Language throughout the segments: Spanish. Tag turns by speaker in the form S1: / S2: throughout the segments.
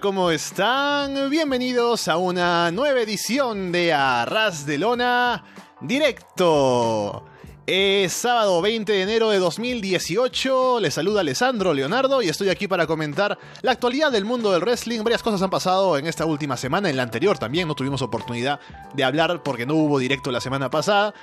S1: ¿cómo están? Bienvenidos a una nueva edición de Arras de Lona Directo. Es sábado 20 de enero de 2018, les saluda Alessandro Leonardo y estoy aquí para comentar la actualidad del mundo del wrestling. Varias cosas han pasado en esta última semana, en la anterior también no tuvimos oportunidad de hablar porque no hubo directo la semana pasada.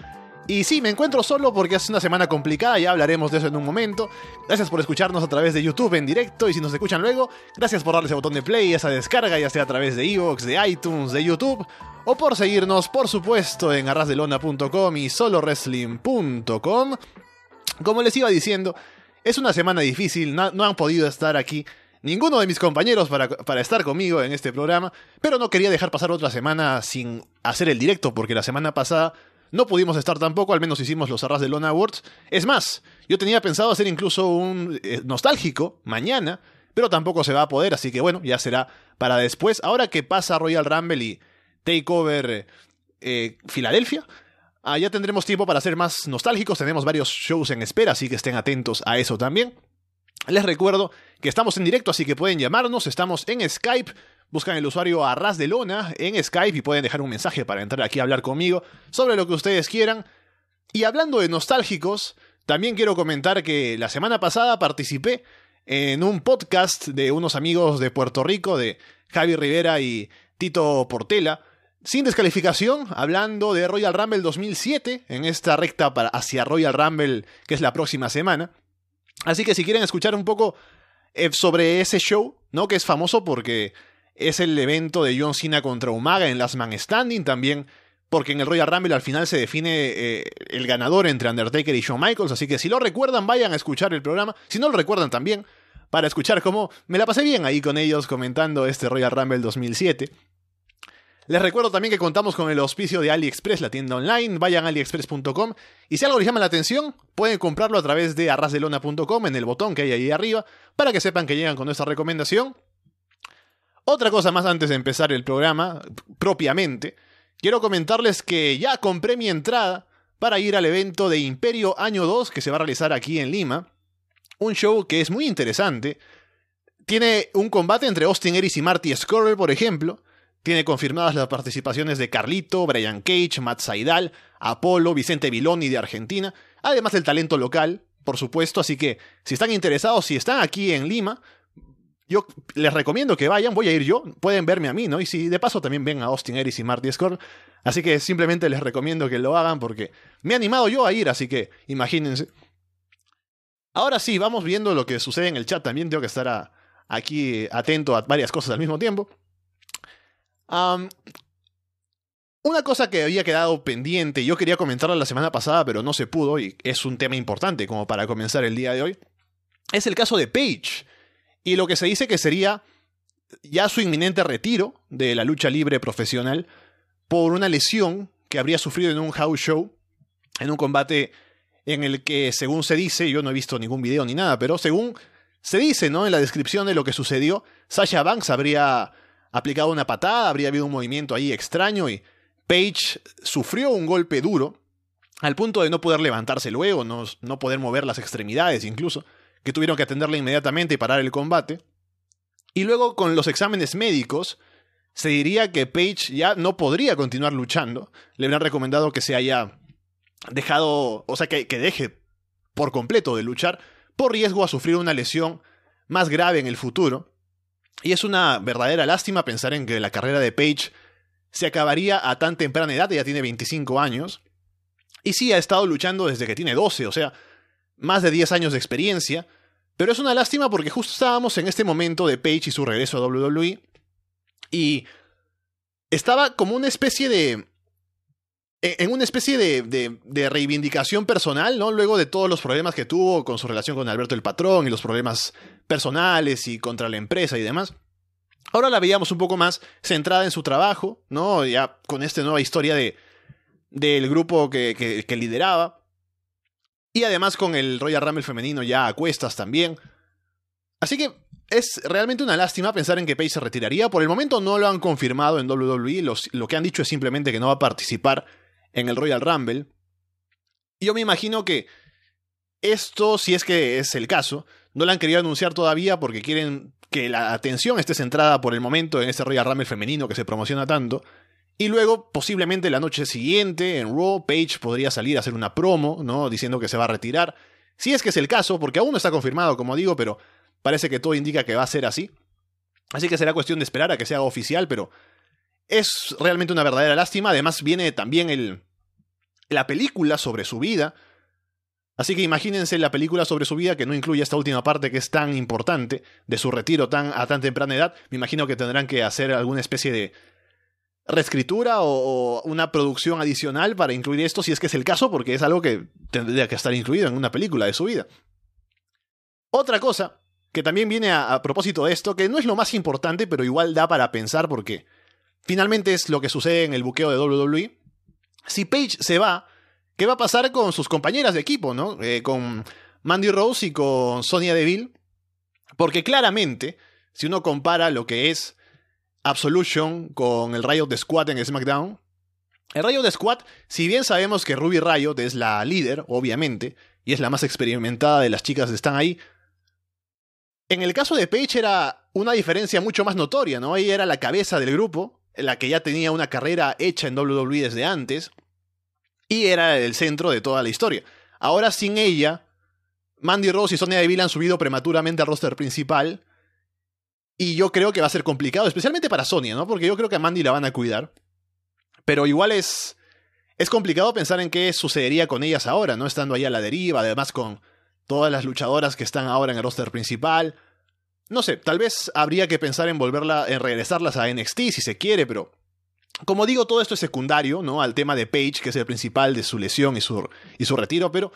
S1: Y sí, me encuentro solo porque es una semana complicada, ya hablaremos de eso en un momento. Gracias por escucharnos a través de YouTube en directo y si nos escuchan luego, gracias por darle ese botón de play, esa descarga, ya sea a través de Evox, de iTunes, de YouTube, o por seguirnos, por supuesto, en arrasdelona.com y solowrestling.com. Como les iba diciendo, es una semana difícil, no, han podido estar aquí ninguno de mis compañeros para, para, estar conmigo en este programa, pero no quería dejar pasar otra semana sin hacer el directo, porque la semana pasada no pudimos estar tampoco, al menos hicimos los Arras de Lona Awards. Es más, yo tenía pensado hacer incluso un eh, nostálgico mañana, pero tampoco se va a poder, así que bueno, ya será para después. Ahora que pasa Royal Rumble y Takeover eh, Filadelfia, ah, ya tendremos tiempo para ser más nostálgicos. Tenemos varios shows en espera, así que estén atentos a eso también. Les recuerdo que estamos en directo, así que pueden llamarnos. Estamos en Skype Buscan el usuario Arras de Lona en Skype y pueden dejar un mensaje para entrar aquí a hablar conmigo sobre lo que ustedes quieran. Y hablando de nostálgicos, también quiero comentar que la semana pasada participé en un podcast de unos amigos de Puerto Rico, de Javi Rivera y Tito Portela, sin descalificación, hablando de Royal Rumble 2007, en esta recta para hacia Royal Rumble, que es la próxima semana. Así que si quieren escuchar un poco eh, sobre ese show, ¿no? Que es famoso porque es el evento de John Cena contra Umaga en Last Man Standing también, porque en el Royal Rumble al final se define eh, el ganador entre Undertaker y Shawn Michaels, así que si lo recuerdan vayan a escuchar el programa, si no lo recuerdan también, para escuchar cómo me la pasé bien ahí con ellos comentando este Royal Rumble 2007. Les recuerdo también que contamos con el auspicio de AliExpress, la tienda online. Vayan a aliexpress.com y si algo les llama la atención, pueden comprarlo a través de arrasdelona.com en el botón que hay ahí arriba para que sepan que llegan con nuestra recomendación otra cosa más antes de empezar el programa, propiamente, quiero comentarles que ya compré mi entrada para ir al evento de Imperio Año 2 que se va a realizar aquí en Lima. Un show que es muy interesante. Tiene un combate entre Austin Aries y Marty Scurll, por ejemplo. Tiene confirmadas las participaciones de Carlito, Brian Cage, Matt Saidal, Apolo, Vicente Viloni de Argentina, además del talento local, por supuesto. Así que si están interesados, si están aquí en Lima, yo les recomiendo que vayan, voy a ir yo, pueden verme a mí, ¿no? Y si de paso también ven a Austin Aries y Marty Scorn. Así que simplemente les recomiendo que lo hagan porque me he animado yo a ir, así que imagínense. Ahora sí, vamos viendo lo que sucede en el chat. También tengo que estar aquí atento a varias cosas al mismo tiempo. una cosa que había quedado pendiente, yo quería comentarla la semana pasada, pero no se pudo, y es un tema importante como para comenzar el día de hoy, es el caso de Paige y lo que se dice que sería ya su inminente retiro de la lucha libre profesional por una lesión que habría sufrido en un house show, en un combate en el que, según se dice, yo no he visto ningún video ni nada, pero según se dice, ¿no? En la descripción de lo que sucedió, Sasha Banks habría aplicado una patada, habría habido un movimiento ahí extraño y Paige sufrió un golpe duro, al punto de no poder levantarse luego, no, no poder mover las extremidades incluso que tuvieron que atenderla inmediatamente y parar el combate. Y luego con los exámenes médicos, se diría que Page ya no podría continuar luchando. Le habrían recomendado que se haya dejado, o sea, que, que deje por completo de luchar por riesgo a sufrir una lesión más grave en el futuro. Y es una verdadera lástima pensar en que la carrera de Page se acabaría a tan temprana edad, ya tiene 25 años. Y sí, ha estado luchando desde que tiene 12, o sea, más de 10 años de experiencia, pero es una lástima porque justo estábamos en este momento de Page y su regreso a WWE y estaba como una especie de... E, en una especie de, de, reivindicación personal, ¿no? Luego de todos los problemas que tuvo con su relación con Alberto el Patrón y los problemas personales y contra la empresa y demás. Ahora la veíamos un poco más centrada en su trabajo, ¿no? Ya con esta nueva historia de, del grupo que, que lideraba. Y además con el Royal Rumble femenino ya a cuestas también. Así que es realmente una lástima pensar en que Paige se retiraría. Por el momento no lo han confirmado en WWE. lo que han dicho es simplemente que no va a participar en el Royal Rumble. Yo me imagino que esto, si es que es el caso, No la han querido anunciar todavía porque quieren que la atención esté centrada por el momento en ese Royal Rumble femenino que se promociona tanto. Y luego, posiblemente la noche siguiente, en Raw, Page podría salir a hacer una promo, ¿no? Diciendo que se va a retirar. Si es que es el caso, porque aún no está confirmado, como digo, pero parece que todo indica que va a ser así. Así que será cuestión de esperar a que se haga oficial, pero es realmente una verdadera lástima. Además, viene también el, la película sobre su vida. Así que imagínense la película sobre su vida que no incluye esta última parte que es tan importante, de su retiro tan, a tan temprana edad. Me imagino que tendrán que hacer alguna especie de reescritura o, una producción adicional para incluir esto, si es que es el caso, porque es algo que tendría que estar incluido en una película de su vida. Otra cosa que también viene a, propósito de esto, que no es lo más importante, pero igual da para pensar porque finalmente es lo que sucede en el buqueo de WWE. Si Paige se va, ¿qué va a pasar con sus compañeras de equipo, no? Eh, con Mandy Rose y con Sonia Deville. Porque claramente, si uno compara lo que es Absolution con el Riot de Squad en SmackDown. El Riot de Squad, si bien sabemos que Ruby Riot es la líder, obviamente, y es la más experimentada de las chicas que están ahí, en el caso de Paige era una diferencia mucho más notoria, ¿no? Ella era la cabeza del grupo, la que ya tenía una carrera hecha en WWE desde antes, y era el centro de toda la historia. Ahora sin ella, Mandy Rose y Sonya Deville han subido prematuramente al roster principal, y yo creo que va a ser complicado, especialmente para Sonia, ¿no? Porque yo creo que a Mandy la van a cuidar. Pero igual es. Es complicado pensar en qué sucedería con ellas ahora, ¿no? Estando ahí a la deriva, además con todas las luchadoras que están ahora en el roster principal. No sé, tal vez habría que pensar en volverla, en regresarlas a NXT si se quiere, pero. Como digo, todo esto es secundario, ¿no? Al tema de Page, que es el principal de su lesión y su, y su retiro, pero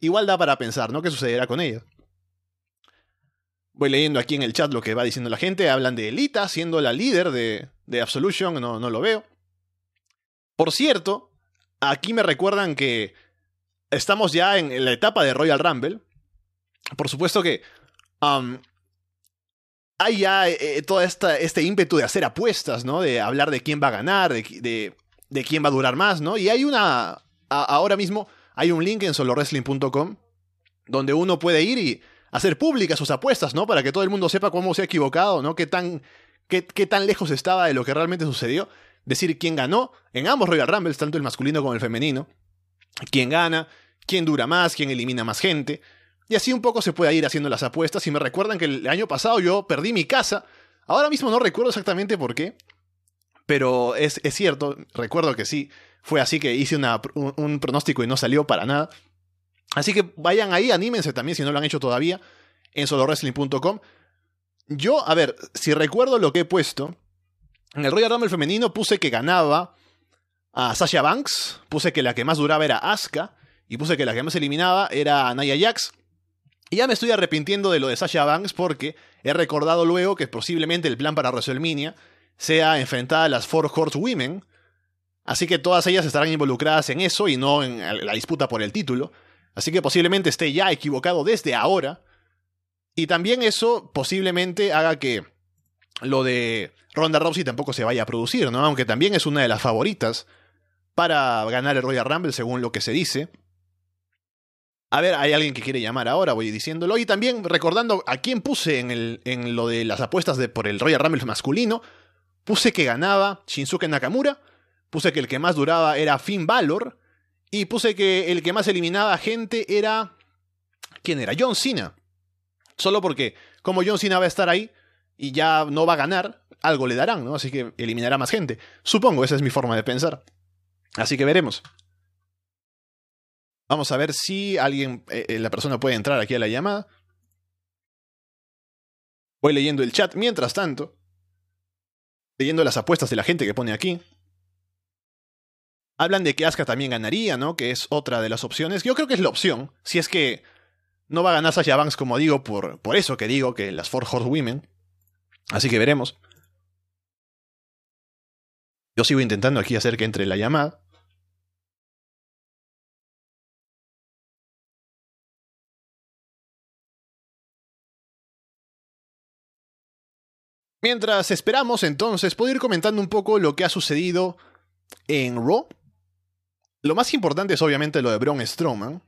S1: igual da para pensar, ¿no? ¿Qué sucederá con ella? Voy leyendo aquí en el chat lo que va diciendo la gente. Hablan de Elita siendo la líder de, de Absolution. No, no lo veo. Por cierto, aquí me recuerdan que estamos ya en la etapa de Royal Rumble. Por supuesto que um, hay ya eh, todo esta, este ímpetu de hacer apuestas, ¿no? De hablar de quién va a ganar, de, de, quién va a durar más, ¿no? Y hay una... ahora mismo hay un link en solowrestling.com donde uno puede ir y hacer públicas sus apuestas, ¿no? Para que todo el mundo sepa cómo se ha equivocado, ¿no? Qué tan, qué, qué tan lejos estaba de lo que realmente sucedió. Decir quién ganó en ambos Royal Rumbles, tanto el masculino como el femenino. Quién gana, quién dura más, quién elimina más gente. Y así un poco se puede ir haciendo las apuestas. Y me recuerdan que el año pasado yo perdí mi casa. Ahora mismo no recuerdo exactamente por qué. Pero es, es cierto, recuerdo que sí. Fue así que hice un pronóstico y no salió para nada. Así que vayan ahí, anímense también si no lo han hecho todavía en solowrestling.com. Yo, a ver, si recuerdo lo que he puesto, en el Royal Rumble femenino puse que ganaba a Sasha Banks, puse que la que más duraba era Asuka, y puse que la que más eliminaba era Naya Jax. Y ya me estoy arrepintiendo de lo de Sasha Banks porque he recordado luego que posiblemente el plan para WrestleMania sea enfrentar a las Four Women. Así que todas ellas estarán involucradas en eso y no en la disputa por el título. Así que posiblemente esté ya equivocado desde ahora. Y también eso posiblemente haga que lo de Ronda Rousey tampoco se vaya a producir, ¿no? Aunque también es una de las favoritas para ganar el Royal Rumble, según lo que se dice. A ver, hay alguien que quiere llamar ahora, voy diciéndolo. Y también recordando a quién puse en, el, en lo de las apuestas de, por el Royal Rumble masculino. Puse que ganaba Shinsuke Nakamura. Puse que el que más duraba era Finn Balor. Y puse que el que más eliminaba gente era. ¿Quién era? John Cena. Solo porque, como John Cena va a estar ahí y ya no va a ganar, algo le darán, ¿no? Así que eliminará más gente. Supongo, esa es mi forma de pensar. Así que veremos. Vamos a ver si alguien, eh, eh, la persona puede entrar aquí a la llamada. Voy leyendo el chat mientras tanto. Leyendo las apuestas de la gente que pone aquí. Hablan de que Asuka también ganaría, ¿no? Que es otra de las opciones. Yo creo que es la opción. Si es que no va a ganar Sasha Banks, como digo, por, por eso que digo que las Four Women. Así que veremos. Yo sigo intentando aquí hacer que entre la llamada. Mientras esperamos, entonces, puedo ir comentando un poco lo que ha sucedido en Raw lo más importante es obviamente lo de Braun Strowman,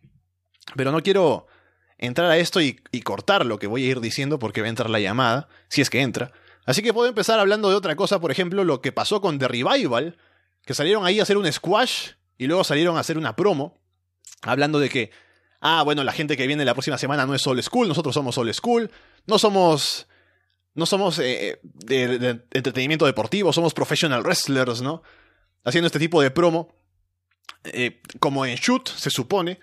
S1: pero no quiero entrar a esto y, cortar lo que voy a ir diciendo porque va a entrar la llamada, si es que entra. Así que puedo empezar hablando de otra cosa, por ejemplo, lo que pasó con The Revival, que salieron ahí a hacer un squash y luego salieron a hacer una promo, hablando de que, ah, bueno, la gente que viene la próxima semana no es Old School, nosotros somos Old School, no somos, no somos eh, de, de entretenimiento deportivo, somos professional wrestlers, ¿no? Haciendo este tipo de promo, eh, como en Shoot, se supone.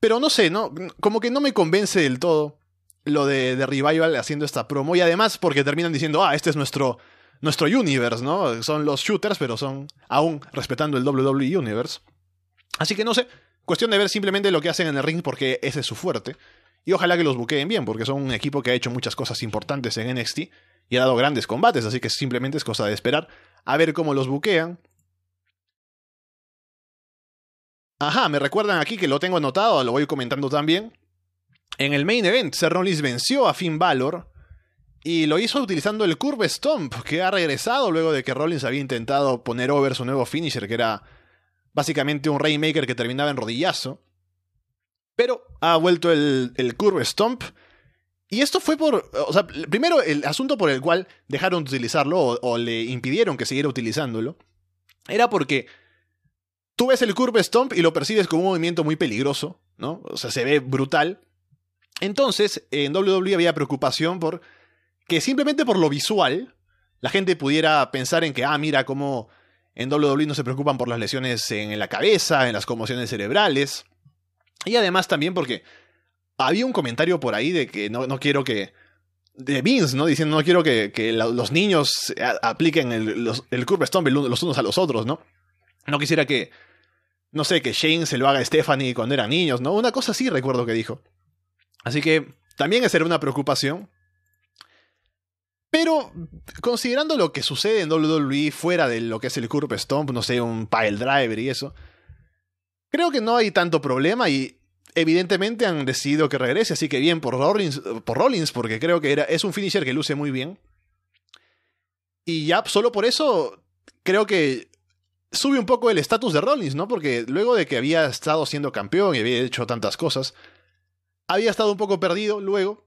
S1: Pero no sé, ¿no? Como que no me convence del todo lo de, de Revival haciendo esta promo. Y además porque terminan diciendo, ah, este es nuestro, nuestro universe, ¿no? Son los shooters, pero son aún respetando el WWE Universe. Así que no sé, cuestión de ver simplemente lo que hacen en el ring porque ese es su fuerte. Y ojalá que los buqueen bien, porque son un equipo que ha hecho muchas cosas importantes en NXT y ha dado grandes combates, así que simplemente es cosa de esperar a ver cómo los buquean. Ajá, me recuerdan aquí que lo tengo anotado, lo voy comentando también. En el main event, Seth Rollins venció a Finn Balor y lo hizo utilizando el Curve Stomp, que ha regresado luego de que Rollins había intentado poner over su nuevo finisher, que era básicamente un Rainmaker que terminaba en rodillazo. Pero ha vuelto el, Curve Stomp. Y esto fue por. O sea, primero el asunto por el cual dejaron de utilizarlo o, o le impidieron que siguiera utilizándolo. Era porque tú ves el Curve Stomp y lo percibes como un movimiento muy peligroso, ¿no? O sea, se ve brutal. Entonces, en WWE había preocupación por que simplemente por lo visual, la gente pudiera pensar en que, ah, mira cómo en WWE no se preocupan por las lesiones en la cabeza, en las conmociones cerebrales. Y además también porque había un comentario por ahí de que no, no quiero que. De Vince, ¿no? Diciendo, no quiero que, los niños apliquen el, los, Stomp los unos a los otros, ¿no? No quisiera que. No sé, que Shane se lo haga a Stephanie cuando eran niños, ¿no? Una cosa así recuerdo que dijo. Así que también esa era una preocupación. Pero considerando lo que sucede en WWE fuera de lo que es el Curve Stomp, no sé, un pile driver y eso, creo que no hay tanto problema y evidentemente han decidido que regrese, así que bien por Rollins, por Rollins porque creo que es un finisher que luce muy bien. Y ya solo por eso creo que sube un poco el estatus de Rollins, ¿no? Porque luego de que había estado siendo campeón y había hecho tantas cosas, había estado un poco perdido luego.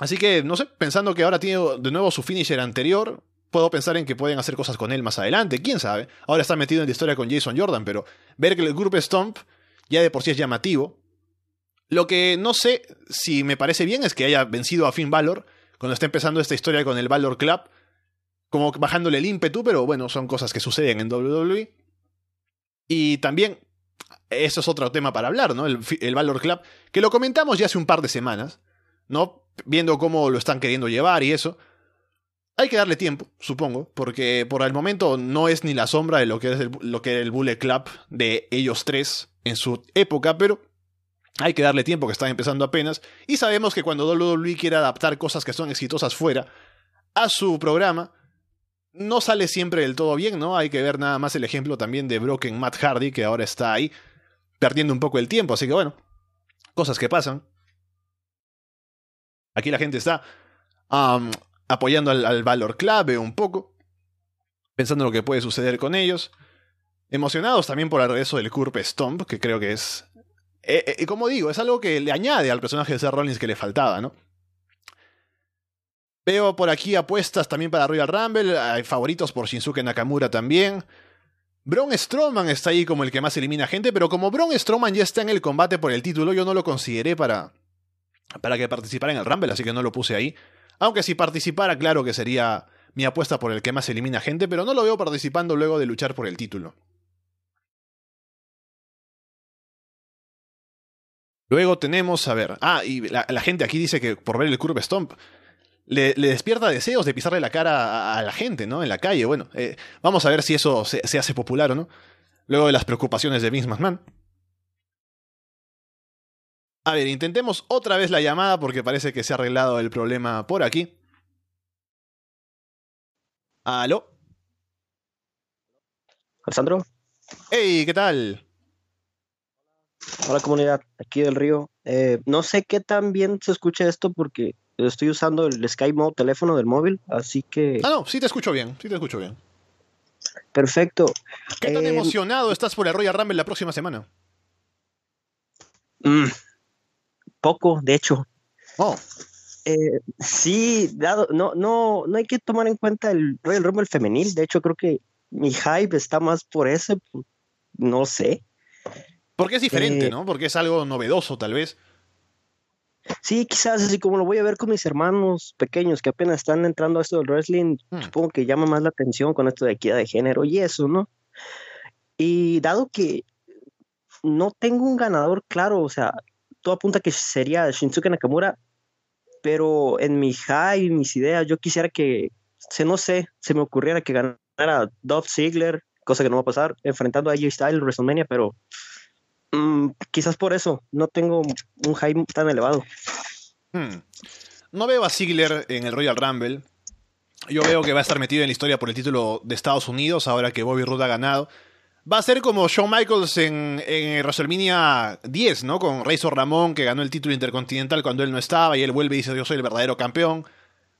S1: Así que, no sé, pensando que ahora tiene de nuevo su finisher anterior, puedo pensar en que pueden hacer cosas con él más adelante, quién sabe. Ahora está metido en la historia con Jason Jordan, pero ver que el grupo Stomp ya de por sí es llamativo. Lo que no sé si me parece bien es que haya vencido a Finn Balor cuando está empezando esta historia con el Valor Club, como bajándole el ímpetu, pero bueno, son cosas que suceden en WWE. Y también eso es otro tema para hablar, ¿no? El, el, Valor Club, que lo comentamos ya hace un par de semanas, ¿no? Viendo cómo lo están queriendo llevar y eso. Hay que darle tiempo, supongo, porque por el momento no es ni la sombra de lo que es lo que era el Bullet Club de ellos tres en su época, pero hay que darle tiempo que están empezando apenas. Y sabemos que cuando WWE quiere adaptar cosas que son exitosas fuera a su programa, no sale siempre del todo bien, ¿no? Hay que ver nada más el ejemplo también de Broken Matt Hardy, que ahora está ahí perdiendo un poco el tiempo. Así que bueno, cosas que pasan. Aquí la gente está apoyando al, al, Valor Club un poco, pensando en lo que puede suceder con ellos. Emocionados también por el regreso del Curve Stomp, que creo que es. Eh, eh, como digo, es algo que le añade al personaje de Seth Rollins que le faltaba, ¿no? Veo por aquí apuestas también para Royal Rumble, hay favoritos por Shinsuke Nakamura también. Braun Strowman está ahí como el que más elimina gente, pero como Braun Strowman ya está en el combate por el título, yo no lo consideré para, para que participara en el Rumble, así que no lo puse ahí. Aunque si participara, claro que sería mi apuesta por el que más elimina gente, pero no lo veo participando luego de luchar por el título. Luego tenemos, a ver, ah, y la, la gente aquí dice que por ver el Curve Stomp, le, le, despierta deseos de pisarle la cara a, a, la gente, ¿no? En la calle. Bueno, eh, vamos a ver si eso se, se, hace popular o no. Luego de las preocupaciones de Vince McMahon. A ver, intentemos otra vez la llamada porque parece que se ha arreglado el problema por aquí. ¿Aló?
S2: ¿Alessandro?
S1: Hey, ¿qué tal?
S2: Hola comunidad, aquí del río. Eh, no sé qué tan bien se escucha esto porque estoy usando el Sky Mode teléfono del móvil, así que...
S1: Ah, no, sí te escucho bien, sí te escucho bien.
S2: Perfecto.
S1: ¿Qué tan eh, emocionado estás por el Royal Rumble la próxima semana?
S2: Mm, poco, de hecho.
S1: Oh.
S2: Eh, sí, dado, no, no, no hay que tomar en cuenta el Royal Rumble femenil. De hecho, creo que mi hype está más por ese. No sé.
S1: Porque es diferente, eh, ¿no? Porque es algo novedoso, tal vez.
S2: Sí, quizás así como lo voy a ver con mis hermanos pequeños que apenas están entrando a esto del wrestling, hmm. supongo que llama más la atención con esto de equidad de género y eso, ¿no? Y dado que no tengo un ganador claro, o sea, todo apunta que sería Shinsuke Nakamura, pero en mi high, mis ideas, yo quisiera que, se no sé, se me ocurriera que ganara Dolph Ziggler, cosa que no va a pasar, enfrentando a AJ Styles en WrestleMania, pero mm, quizás por eso no tengo un high tan elevado.
S1: Hmm. No veo a Ziggler en el Royal Rumble. Yo veo que va a estar metido en la historia por el título de Estados Unidos ahora que Bobby Roode ha ganado. Va a ser como Shawn Michaels en, en WrestleMania 10, ¿no? Con Razor Ramón, que ganó el título intercontinental cuando él no estaba, y él vuelve y dice: Yo soy el verdadero campeón.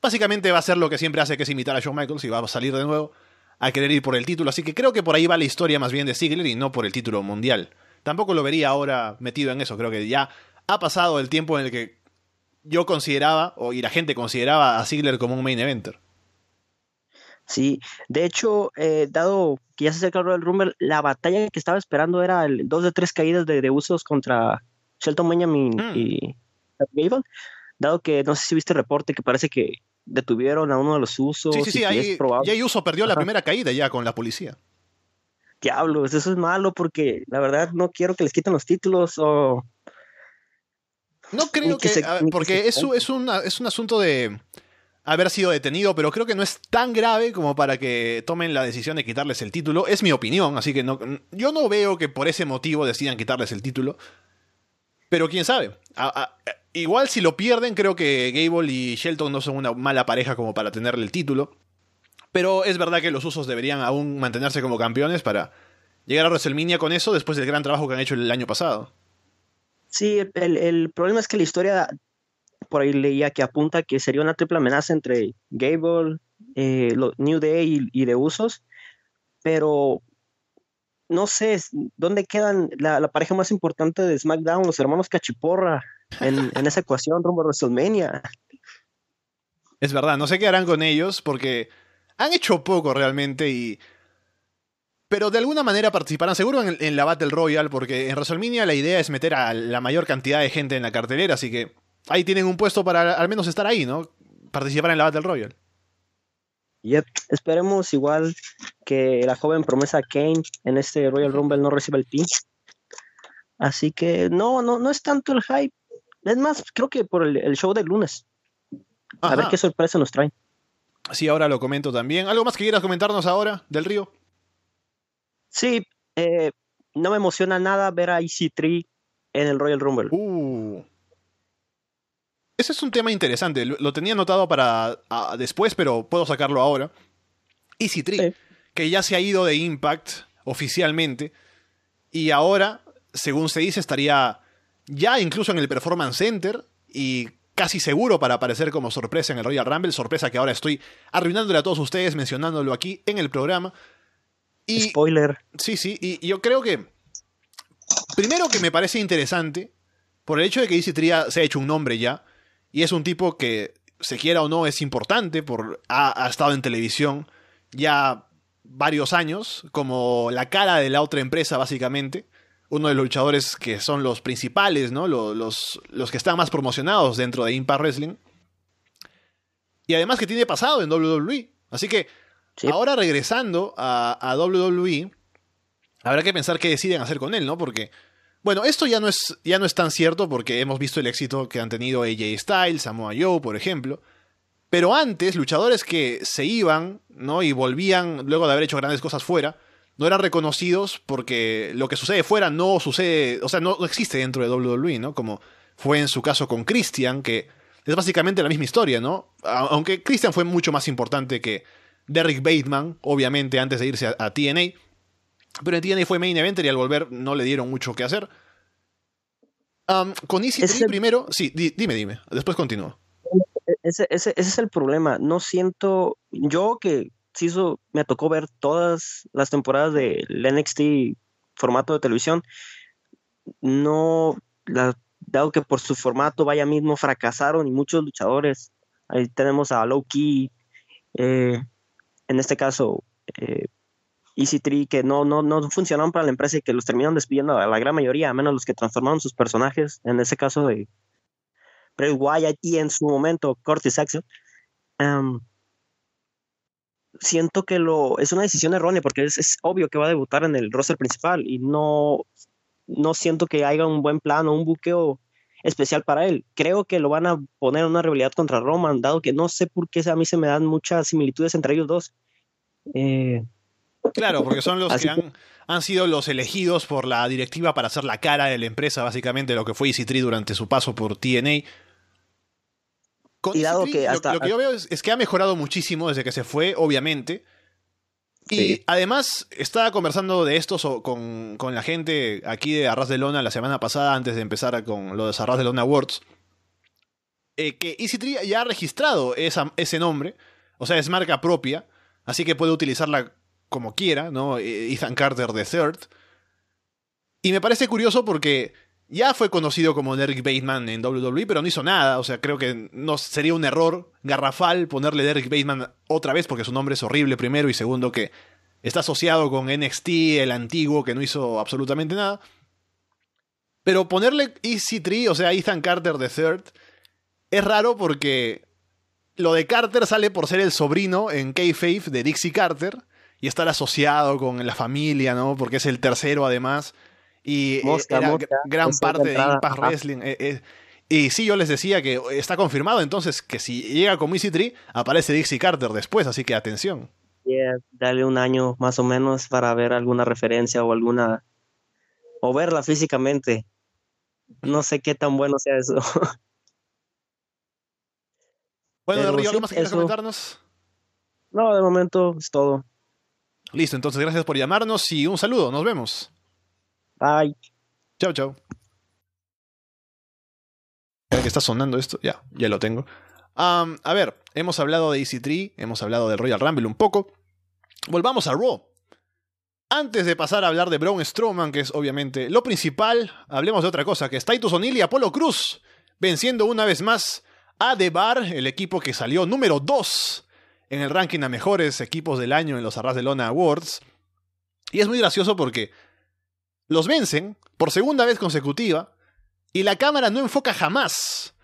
S1: Básicamente va a ser lo que siempre hace, que es imitar a Shawn Michaels, y va a salir de nuevo a querer ir por el título. Así que creo que por ahí va la historia más bien de Ziggler y no por el título mundial. Tampoco lo vería ahora metido en eso. Creo que ya ha pasado el tiempo en el que yo consideraba, o y la gente consideraba a Ziggler como un main eventer.
S2: Sí, de hecho, eh, dado que ya se acerca el Rumble, la batalla que estaba esperando era el dos de tres caídas de, usos contra Shelton Benjamin mm. y Gable, dado que no sé si viste el reporte que parece que detuvieron a uno de los usos.
S1: Sí, sí, sí, ahí, ya Uso perdió la primera caída ya con la policía.
S2: Diablos, eso es malo porque la verdad no quiero que les quiten los títulos o...
S1: No creo que, porque eso es, es un asunto de haber sido detenido, pero creo que no es tan grave como para que tomen la decisión de quitarles el título. Es mi opinión, así que no, yo no veo que por ese motivo decidan quitarles el título. Pero quién sabe. igual si lo pierden, creo que Gable y Shelton no son una mala pareja como para tenerle el título. Pero es verdad que los usos deberían aún mantenerse como campeones para llegar a WrestleMania con eso después del gran trabajo que han hecho el año pasado.
S2: Sí, el, el problema es que la historia por ahí leía que apunta que sería una triple amenaza entre Gable, eh, New Day y, de Usos, pero no sé, ¿dónde quedan la, pareja más importante de SmackDown, los hermanos Cachiporra, en, esa ecuación rumbo a WrestleMania?
S1: Es verdad, no sé qué harán con ellos porque han hecho poco realmente y... Pero de alguna manera participarán seguro en, en la Battle Royale porque en WrestleMania la idea es meter a la mayor cantidad de gente en la cartelera, así que ahí tienen un puesto para al menos estar ahí, ¿no? Participar en la Battle Royale.
S2: Yep. Esperemos igual que la joven promesa Kane en este Royal Rumble no reciba el pin. Así que no, no, no es tanto el hype. Es más, creo que por el, show del lunes. A ver qué sorpresa nos traen.
S1: Sí, ahora lo comento también. ¿Algo más que quieras comentarnos ahora del Río?
S2: Sí, eh, no me emociona nada ver a EC3 en el Royal Rumble.
S1: Uh. Ese es un tema interesante. Lo, tenía anotado para después, pero puedo sacarlo ahora. Easy Tree, que ya se ha ido de Impact oficialmente. Y ahora, según se dice, estaría ya incluso en el Performance Center. Y casi seguro para aparecer como sorpresa en el Royal Rumble. Sorpresa que ahora estoy arruinándole a todos ustedes mencionándolo aquí en el programa.
S2: Y, Spoiler.
S1: Sí, sí. Y, yo creo que. Primero que me parece interesante. Por el hecho de que Easy Tree se ha hecho un nombre ya. Y es un tipo que, se quiera o no, es importante, por, ha, estado en televisión ya varios años, como la cara de la otra empresa, básicamente. Uno de los luchadores que son los principales, ¿no? Los, los, que están más promocionados dentro de Impact Wrestling. Y además que tiene pasado en WWE. Así que ahora regresando a, a WWE, habrá que pensar qué deciden hacer con él, ¿no? Porque bueno, esto ya no, es, ya no es tan cierto porque hemos visto el éxito que han tenido AJ Styles, Samoa Joe, por ejemplo. Pero antes, luchadores que se iban, ¿no? Y volvían luego de haber hecho grandes cosas fuera, no eran reconocidos porque lo que sucede fuera no sucede, o sea, no, existe dentro de WWE, ¿no? Como fue en su caso con Christian, que es básicamente la misma historia, ¿no? Aunque Christian fue mucho más importante que Derrick Bateman, obviamente, antes de irse a TNA. Pero en TNA fue main eventer y al volver no le dieron mucho que hacer. con Easy Tree primero, sí, dime, dime, después continúo.
S2: Ese, ese, es el problema. No siento, yo que sí me tocó ver todas las temporadas del NXT formato de televisión, no, dado que por su formato vaya mismo fracasaron y muchos luchadores. Ahí tenemos a Loki, eh, en este caso eh, Easy Tree, que no, no, no funcionaron para la empresa y que los terminaron despidiendo a la gran mayoría, a menos los que transformaron sus personajes, en ese caso de Bray Wyatt y en su momento Curtis Axel. Em, siento que lo es una decisión errónea porque es, es, obvio que va a debutar en el roster principal y no, no siento que haya un buen plan o un buqueo especial para él. Creo que lo van a poner en una rivalidad contra Roman, dado que no sé por qué a mí se me dan muchas similitudes entre ellos dos. Eh,
S1: claro, porque son los que han, han, sido los elegidos por la directiva para hacer la cara de la empresa, básicamente lo que fue Easy durante su paso por TNA. Y dado que hasta, lo, que yo veo es, es, que ha mejorado muchísimo desde que se fue, obviamente. Y además, estaba conversando de esto con, con, la gente aquí de Arras de Lona la semana pasada, antes de empezar con lo de Arras de Lona Awards. Eh, que EC3 ya ha registrado esa, ese nombre, o sea, es marca propia, así que puede utilizarla como quiera, ¿no? E, Ethan Carter Third Y me parece curioso porque ya fue conocido como Derek Bateman en WWE, pero no hizo nada. O sea, creo que no sería un error garrafal ponerle Derek Bateman otra vez, porque su nombre es horrible primero, y segundo que está asociado con NXT, el antiguo, que no hizo absolutamente nada. Pero ponerle EC3, o sea, Ethan Carter III, es raro porque lo de Carter sale por ser el sobrino en K-Faith de Dixie Carter y estar asociado con la familia, ¿no? Porque es el tercero además. Y eh, era gran parte de Impact Wrestling. Eh, eh, y sí, yo les decía que está confirmado entonces que si llega como Easy Tree, aparece Dixie Carter después, así que atención.
S2: dale un año más o menos para ver alguna referencia o alguna. o verla físicamente. No sé qué tan bueno sea eso.
S1: Bueno, Río, ¿algo más que quieras comentarnos?
S2: No, de momento es todo.
S1: Listo, entonces gracias por llamarnos y un saludo, nos vemos.
S2: Bye.
S1: Chao, chao. que está sonando esto, ya, ya lo tengo. a ver, hemos hablado de EC3, hemos hablado del Royal Rumble un poco. Volvamos a Raw. Antes de pasar a hablar de Braun Strowman, que es obviamente lo principal, hablemos de otra cosa, que es Titus O'Neill y Apollo Cruz, venciendo una vez más a The Bar, el equipo que salió número 2 en el ranking a mejores equipos del año en los Arras de Lona Awards. Y es muy gracioso porque los vencen por segunda vez consecutiva y la cámara no enfoca jamás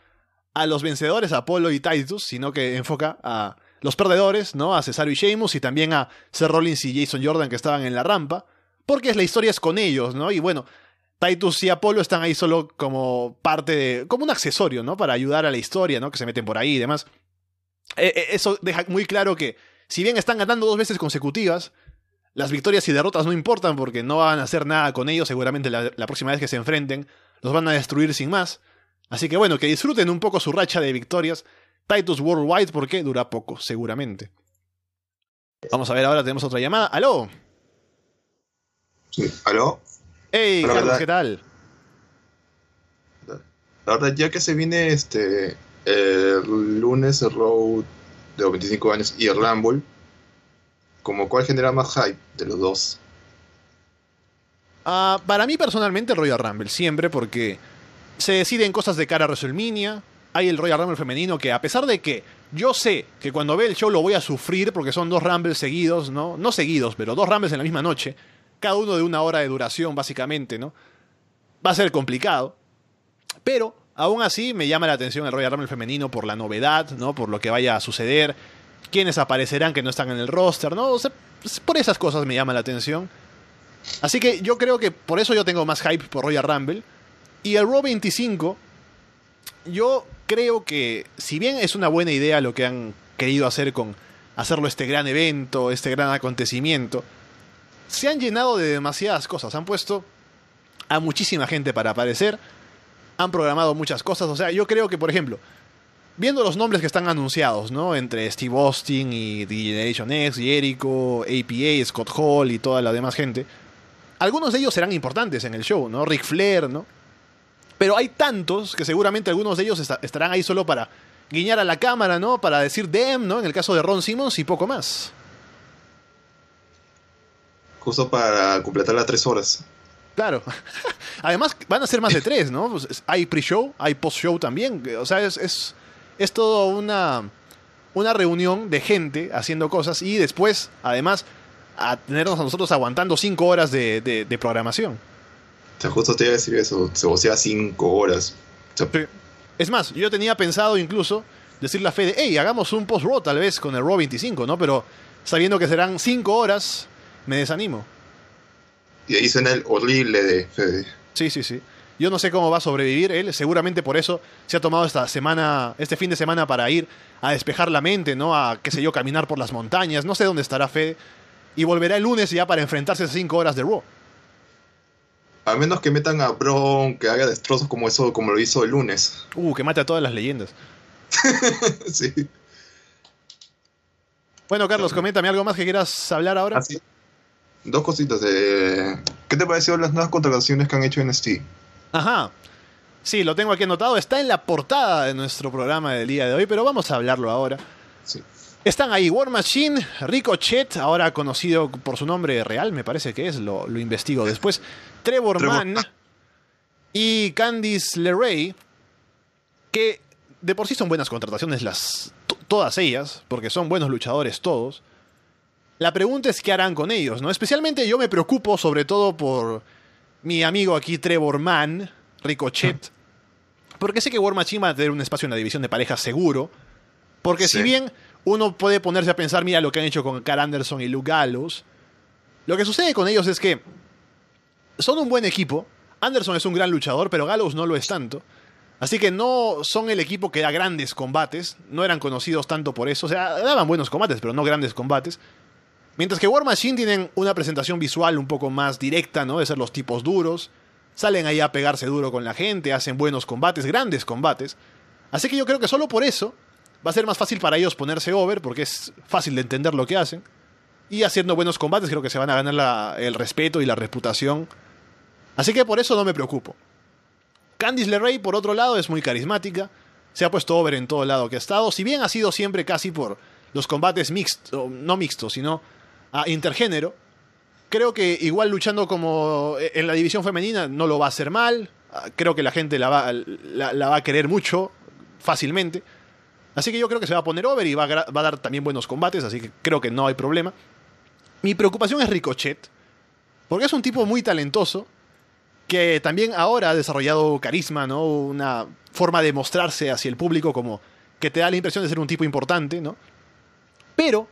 S1: a los vencedores Apolo y Titus, sino que enfoca a los perdedores, ¿no? A Cesaro y Sheamus y también a Seth Rollins y Jason Jordan que estaban en la rampa, porque la historia es con ellos, ¿no? Y bueno, Titus y Apolo están ahí solo como parte de, como un accesorio, ¿no? Para ayudar a la historia, ¿no? Que se meten por ahí y demás. Eh, eh, eso deja muy claro que, si bien están ganando dos veces consecutivas, las victorias y derrotas no importan porque no van a hacer nada con ellos. Seguramente la, próxima vez que se enfrenten los van a destruir sin más. Así que bueno, que disfruten un poco su racha de victorias. Titus Worldwide porque dura poco, seguramente. Vamos a ver, ahora tenemos otra llamada. ¡Aló!
S3: Sí, ¿aló?
S1: ¡Hey, Carlos, qué tal!
S3: La verdad, ya que se viene este el lunes el Road de los 25 años y el Rumble, como cuál genera más hype de los dos.
S1: Uh, para mí personalmente el Royal Rumble, siempre porque se deciden cosas de cara a WrestleMania. Hay el Royal Rumble femenino que a pesar de que yo sé que cuando ve el show lo voy a sufrir porque son dos Rumbles seguidos, ¿no? No seguidos, pero dos Rumbles en la misma noche, cada uno de una hora de duración básicamente, ¿no? Va a ser complicado. Pero aún así me llama la atención el Royal Rumble femenino por la novedad, ¿no? Por lo que vaya a suceder quiénes aparecerán que no están en el roster, ¿no? Pues, por esas cosas me llama la atención. Así que yo creo que por eso yo tengo más hype por Royal Rumble. Y el Raw 25, yo creo que si bien es una buena idea lo que han querido hacer con hacerlo este gran evento, este gran acontecimiento, se han llenado de demasiadas cosas. Han puesto a muchísima gente para aparecer, han programado muchas cosas. O sea, yo creo que, por ejemplo, viendo los nombres que están anunciados, ¿no? Entre Steve Austin y The Generation X, Jericho, APA, Scott Hall y toda la demás gente. Algunos de ellos serán importantes en el show, ¿no? Ric Flair, ¿no? Pero hay tantos que seguramente algunos de ellos estarán ahí solo para guiñar a la cámara, ¿no? Para decir dem, ¿no? En el caso de Ron Simmons y poco más.
S3: Justo para completar las tres horas.
S1: Claro. Además, van a ser más de tres, ¿no? Pues, hay pre-show, hay post-show también. O sea, es, es, es todo una, una reunión de gente haciendo cosas y después, además, a tenernos a nosotros aguantando cinco horas de, de, programación.
S3: O sea, justo te iba a decir eso, se vocea cinco horas.
S1: Es más, yo tenía pensado incluso decirle a Fede, hey, hagamos un post-row tal vez con el Raw 25, ¿no? Pero sabiendo que serán cinco horas, me desanimo.
S3: Y ahí suena el horrible de Fede.
S1: Sí, sí, sí. Yo no sé cómo va a sobrevivir él, seguramente por eso se ha tomado esta semana, este fin de semana para ir a despejar la mente, ¿no? A, qué sé yo, caminar por las montañas, no sé dónde estará Fede. Y volverá el lunes ya para enfrentarse a cinco horas de Raw.
S3: A menos que metan a Bron, que haga destrozos como eso, como lo hizo el lunes.
S1: Uh, que mate a todas las leyendas.
S3: sí.
S1: Bueno, Carlos, coméntame algo más que quieras hablar ahora.
S3: Así. Ah, Dos cositas. de ¿Qué te pareció las nuevas contrataciones que han hecho en Steam?
S1: Ajá. Sí, lo tengo aquí anotado. Está en la portada de nuestro programa del día de hoy, pero vamos a hablarlo ahora.
S3: Sí.
S1: Están ahí War Machine, Ricochet, ahora conocido por su nombre real, me parece que es, lo, investigo después. Trevor, Mann y Candice LeRae, que de por sí son buenas contrataciones las todas ellas, porque son buenos luchadores todos. La pregunta es qué harán con ellos, ¿no? Especialmente yo me preocupo sobre todo por mi amigo aquí Trevor Mann, Ricochet, porque sé que War Machine va a tener un espacio en la división de parejas seguro, porque si bien uno puede ponerse a pensar, mira lo que han hecho con Carl Anderson y Luke Gallows, lo que sucede con ellos es que son un buen equipo, Anderson es un gran luchador, pero Gallows no lo es tanto. Así que no son el equipo que da grandes combates, no eran conocidos tanto por eso, o sea, daban buenos combates, pero no grandes combates. Mientras que War Machine tienen una presentación visual un poco más directa, ¿no? De ser los tipos duros, salen ahí a pegarse duro con la gente, hacen buenos combates, grandes combates. Así que yo creo que solo por eso va a ser más fácil para ellos ponerse over, porque es fácil de entender lo que hacen. Y haciendo buenos combates creo que se van a ganar el respeto y la reputación. Así que por eso no me preocupo. Candice LeRae, por otro lado, es muy carismática. Se ha puesto over en todo lado que ha estado. Si bien ha sido siempre casi por los combates mixtos, no mixtos, sino a intergénero. Creo que igual luchando como en la división femenina no lo va a hacer mal. Creo que la gente la va, la, va a querer mucho, fácilmente. Así que yo creo que se va a poner over y va a, va a, dar también buenos combates, así que creo que no hay problema. Mi preocupación es Ricochet, porque es un tipo muy talentoso, que también ahora ha desarrollado carisma, ¿no? Una forma de mostrarse hacia el público como que te da la impresión de ser un tipo importante, ¿no? Pero,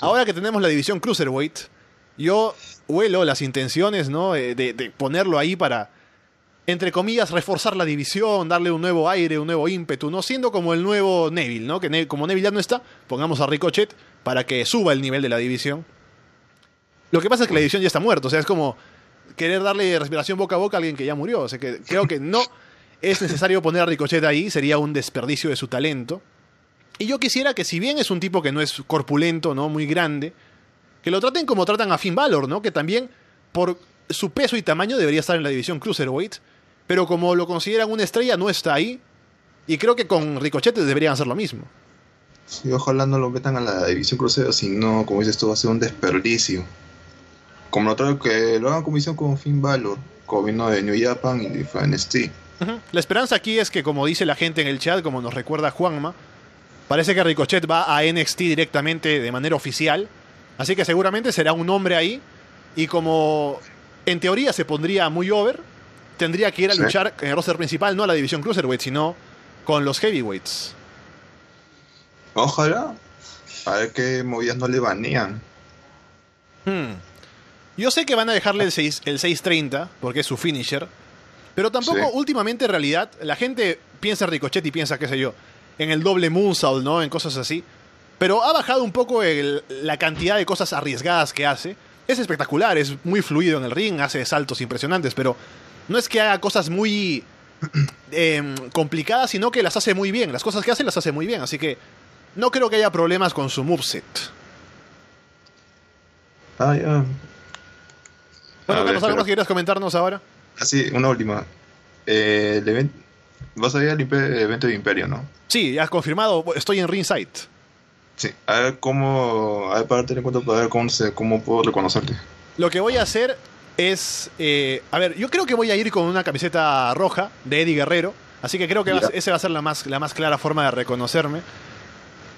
S1: ahora que tenemos la división Cruiserweight, yo huelo las intenciones, ¿no? Eh, de, ponerlo ahí para, entre comillas, reforzar la división, darle un nuevo aire, un nuevo ímpetu, ¿no? Siendo como el nuevo Neville, ¿no? Que como Neville ya no está, pongamos a Ricochet para que suba el nivel de la división. Lo que pasa es que la división ya está muerta, o sea, es como querer darle respiración boca a boca a alguien que ya murió. O sea que creo que no es necesario poner a Ricochet ahí, sería un desperdicio de su talento. Y yo quisiera que si bien es un tipo que no es corpulento, ¿no? Muy grande, que lo traten como tratan a Finn Balor, ¿no? Que también por su peso y tamaño debería estar en la división Cruiserweight, pero como lo consideran una estrella no está ahí. Y creo que con Ricochet deberían hacer lo mismo.
S3: Sí, ojalá no lo metan a la división crucero, si no, como dices tú, va a ser un desperdicio. Como lo otro que lo hagan comisión con Finn Balor, como vino de New Japan y de NXT.
S1: La esperanza aquí es que, como dice la gente en el chat, como nos recuerda Juanma, Parece que Ricochet va a NXT directamente de manera oficial. Así que seguramente será un hombre ahí. Y como en teoría se pondría muy over, tendría que ir a luchar en el roster principal, no a la división Cruiserweight, sino con los Heavyweights.
S3: Ojalá. A ver qué movidas no le banean.
S1: Hmm. Yo sé que van a dejarle el, 6, el 630, porque es su finisher. Pero tampoco últimamente en realidad la gente piensa en Ricochet y piensa, qué sé yo, en el doble moonsault, ¿no? En cosas así. Pero ha bajado un poco la cantidad de cosas arriesgadas que hace. Es espectacular, es muy fluido en el ring, hace saltos impresionantes, pero no es que haga cosas muy em, complicadas, sino que las hace muy bien. Las cosas que hace las hace muy bien, así que no creo que haya problemas con su moveset.
S3: Ah, ya.
S1: Bueno, Carlos, ¿algo más que quieras comentarnos ahora?
S3: Ah, sí, una última. Eh, vas a ir al evento de Imperio, ¿no?
S1: Sí, has confirmado. Estoy en Ringside.
S3: Sí, a ver cómo. A ver, para tener en cuenta, para ver cómo, cómo puedo reconocerte.
S1: Lo que voy a hacer es. eh, a ver, yo creo que voy a ir con una camiseta roja de Eddie Guerrero. Así que creo que
S3: Ya.
S1: esa va a ser la más, la más clara forma de reconocerme.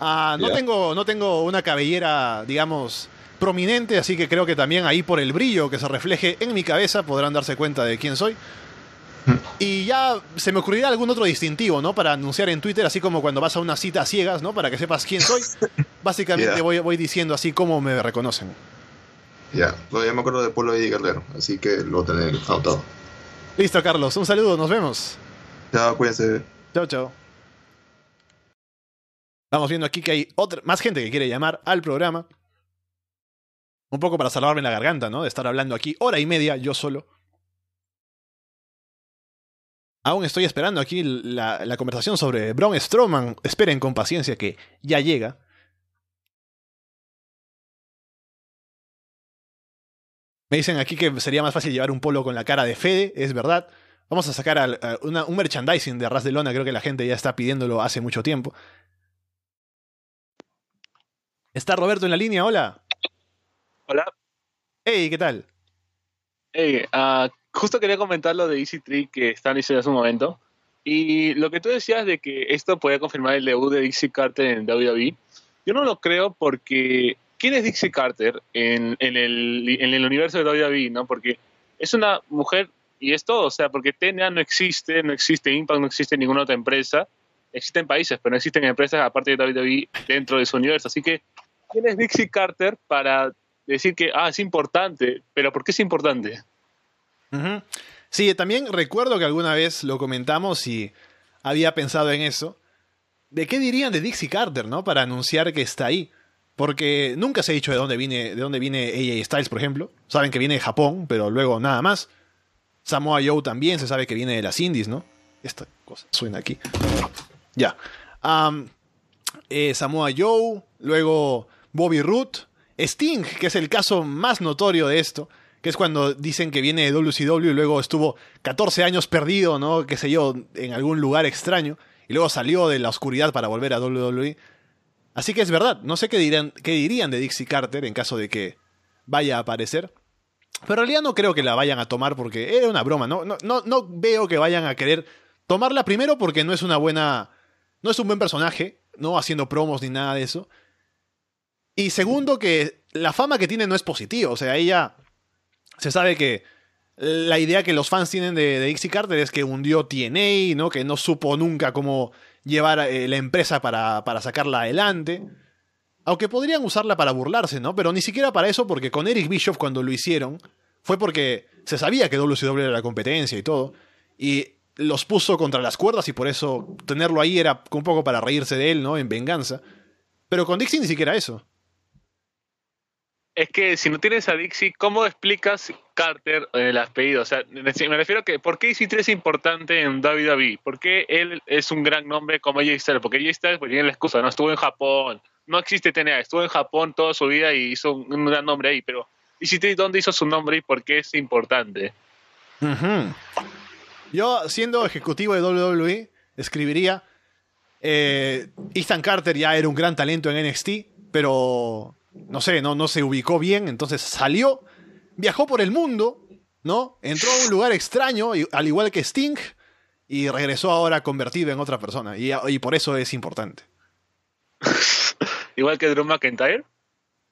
S1: Ah, no,
S3: Ya.
S1: tengo, no tengo una cabellera, digamos, prominente, así que creo que también ahí por el brillo que se refleje en mi cabeza podrán darse cuenta de quién soy. Y ya se me ocurrirá algún otro distintivo, ¿no? Para anunciar en Twitter, así como cuando vas a una cita a ciegas, ¿no? Para que sepas quién soy. Básicamente voy, voy diciendo así cómo me reconocen.
S3: Ya, todavía me acuerdo de Polo Eddie Guerrero, así que lo tener anotado.
S1: Listo, Carlos. Un saludo, nos vemos.
S3: Ya, cuídense.
S1: Chao, chao. Vamos viendo aquí que hay otra, más gente que quiere llamar al programa. Un poco para salvarme la garganta, ¿no? De estar hablando aquí hora y media yo solo. Aún estoy esperando aquí la, la conversación sobre Braun Strowman. Esperen con paciencia que ya llega. Me dicen aquí que sería más fácil llevar un polo con la cara de Fede, es verdad. Vamos a sacar al- a una- un merchandising de Ras de Lona, creo que la gente ya está pidiéndolo hace mucho tiempo. Está Roberto en la línea, hola.
S4: Hola.
S1: Hey, ¿qué tal?
S4: Hey, ah, justo quería comentar lo de Easy Tree que Stan hizo hace un momento. Y lo que tú decías de que esto podía confirmar el debut de Dixie Carter en WWE, yo no lo creo porque ¿quién es Dixie Carter en, el universo de WWE? ¿no? Porque es una mujer y es todo, o sea, porque TNA no existe, no existe Impact, no existe ninguna otra empresa. Existen países, pero no existen empresas aparte de WWE dentro de su universo. Así que, ¿quién es Dixie Carter para decir que, ah, es importante? Pero ¿por qué es importante?
S1: Sí, también recuerdo que alguna vez lo comentamos y había pensado en eso. ¿De qué dirían de Dixie Carter, no? Para anunciar que está ahí. Porque nunca se ha dicho de dónde viene, de dónde viene AJ Styles, por ejemplo. Saben que viene de Japón, pero luego nada más. Samoa Joe también se sabe que viene de las Indies, ¿no? Esta cosa suena aquí. Ya. Eh, Samoa Joe, luego Bobby Root, Sting, que es el caso más notorio de esto, que es cuando dicen que viene de WCW y luego estuvo 14 años perdido, ¿no? Qué sé yo, en algún lugar extraño, y luego salió de la oscuridad para volver a WWE. Así que es verdad, no sé qué, qué dirían de Dixie Carter en caso de que vaya a aparecer. Pero en realidad no creo que la vayan a tomar porque era una broma, ¿no? No, no, no veo que vayan a querer tomarla primero porque no es una buena. No es un buen personaje, no haciendo promos ni nada de eso. Y segundo, que la fama que tiene no es positiva. O sea, ella. Se sabe que la idea que los fans tienen de, de Dixie Carter es que hundió TNA, ¿no? Que no supo nunca cómo llevar eh, la empresa para, para sacarla adelante. Aunque podrían usarla para burlarse, ¿no? Pero ni siquiera para eso, porque con Eric Bischoff cuando lo hicieron, fue porque se sabía que WCW era la competencia y todo. Y los puso contra las cuerdas y por eso tenerlo ahí era un poco para reírse de él, ¿no? En venganza. Pero con Dixie ni siquiera eso.
S4: Es que si no tienes a Dixie, ¿cómo explicas Carter en el apellido? O sea, me refiero a que, ¿por qué Easy 3 es importante en WWE? ¿Por qué él es un gran nombre como AJ Styles? Porque AJ Styles pues, tiene la excusa, ¿no? Estuvo en Japón, no existe TNA, estuvo en Japón toda su vida y hizo un, gran nombre ahí, pero Easy 3, ¿dónde hizo su nombre y por qué es importante?
S1: Yo, siendo ejecutivo de WWE, escribiría. eh, Ethan Carter ya era un gran talento en NXT, pero no sé, no, no se ubicó bien, entonces salió, viajó por el mundo, ¿no? Entró a un lugar extraño, al igual que Sting, y regresó ahora convertido en otra persona, y, y por eso es importante.
S4: Igual que Drew McIntyre.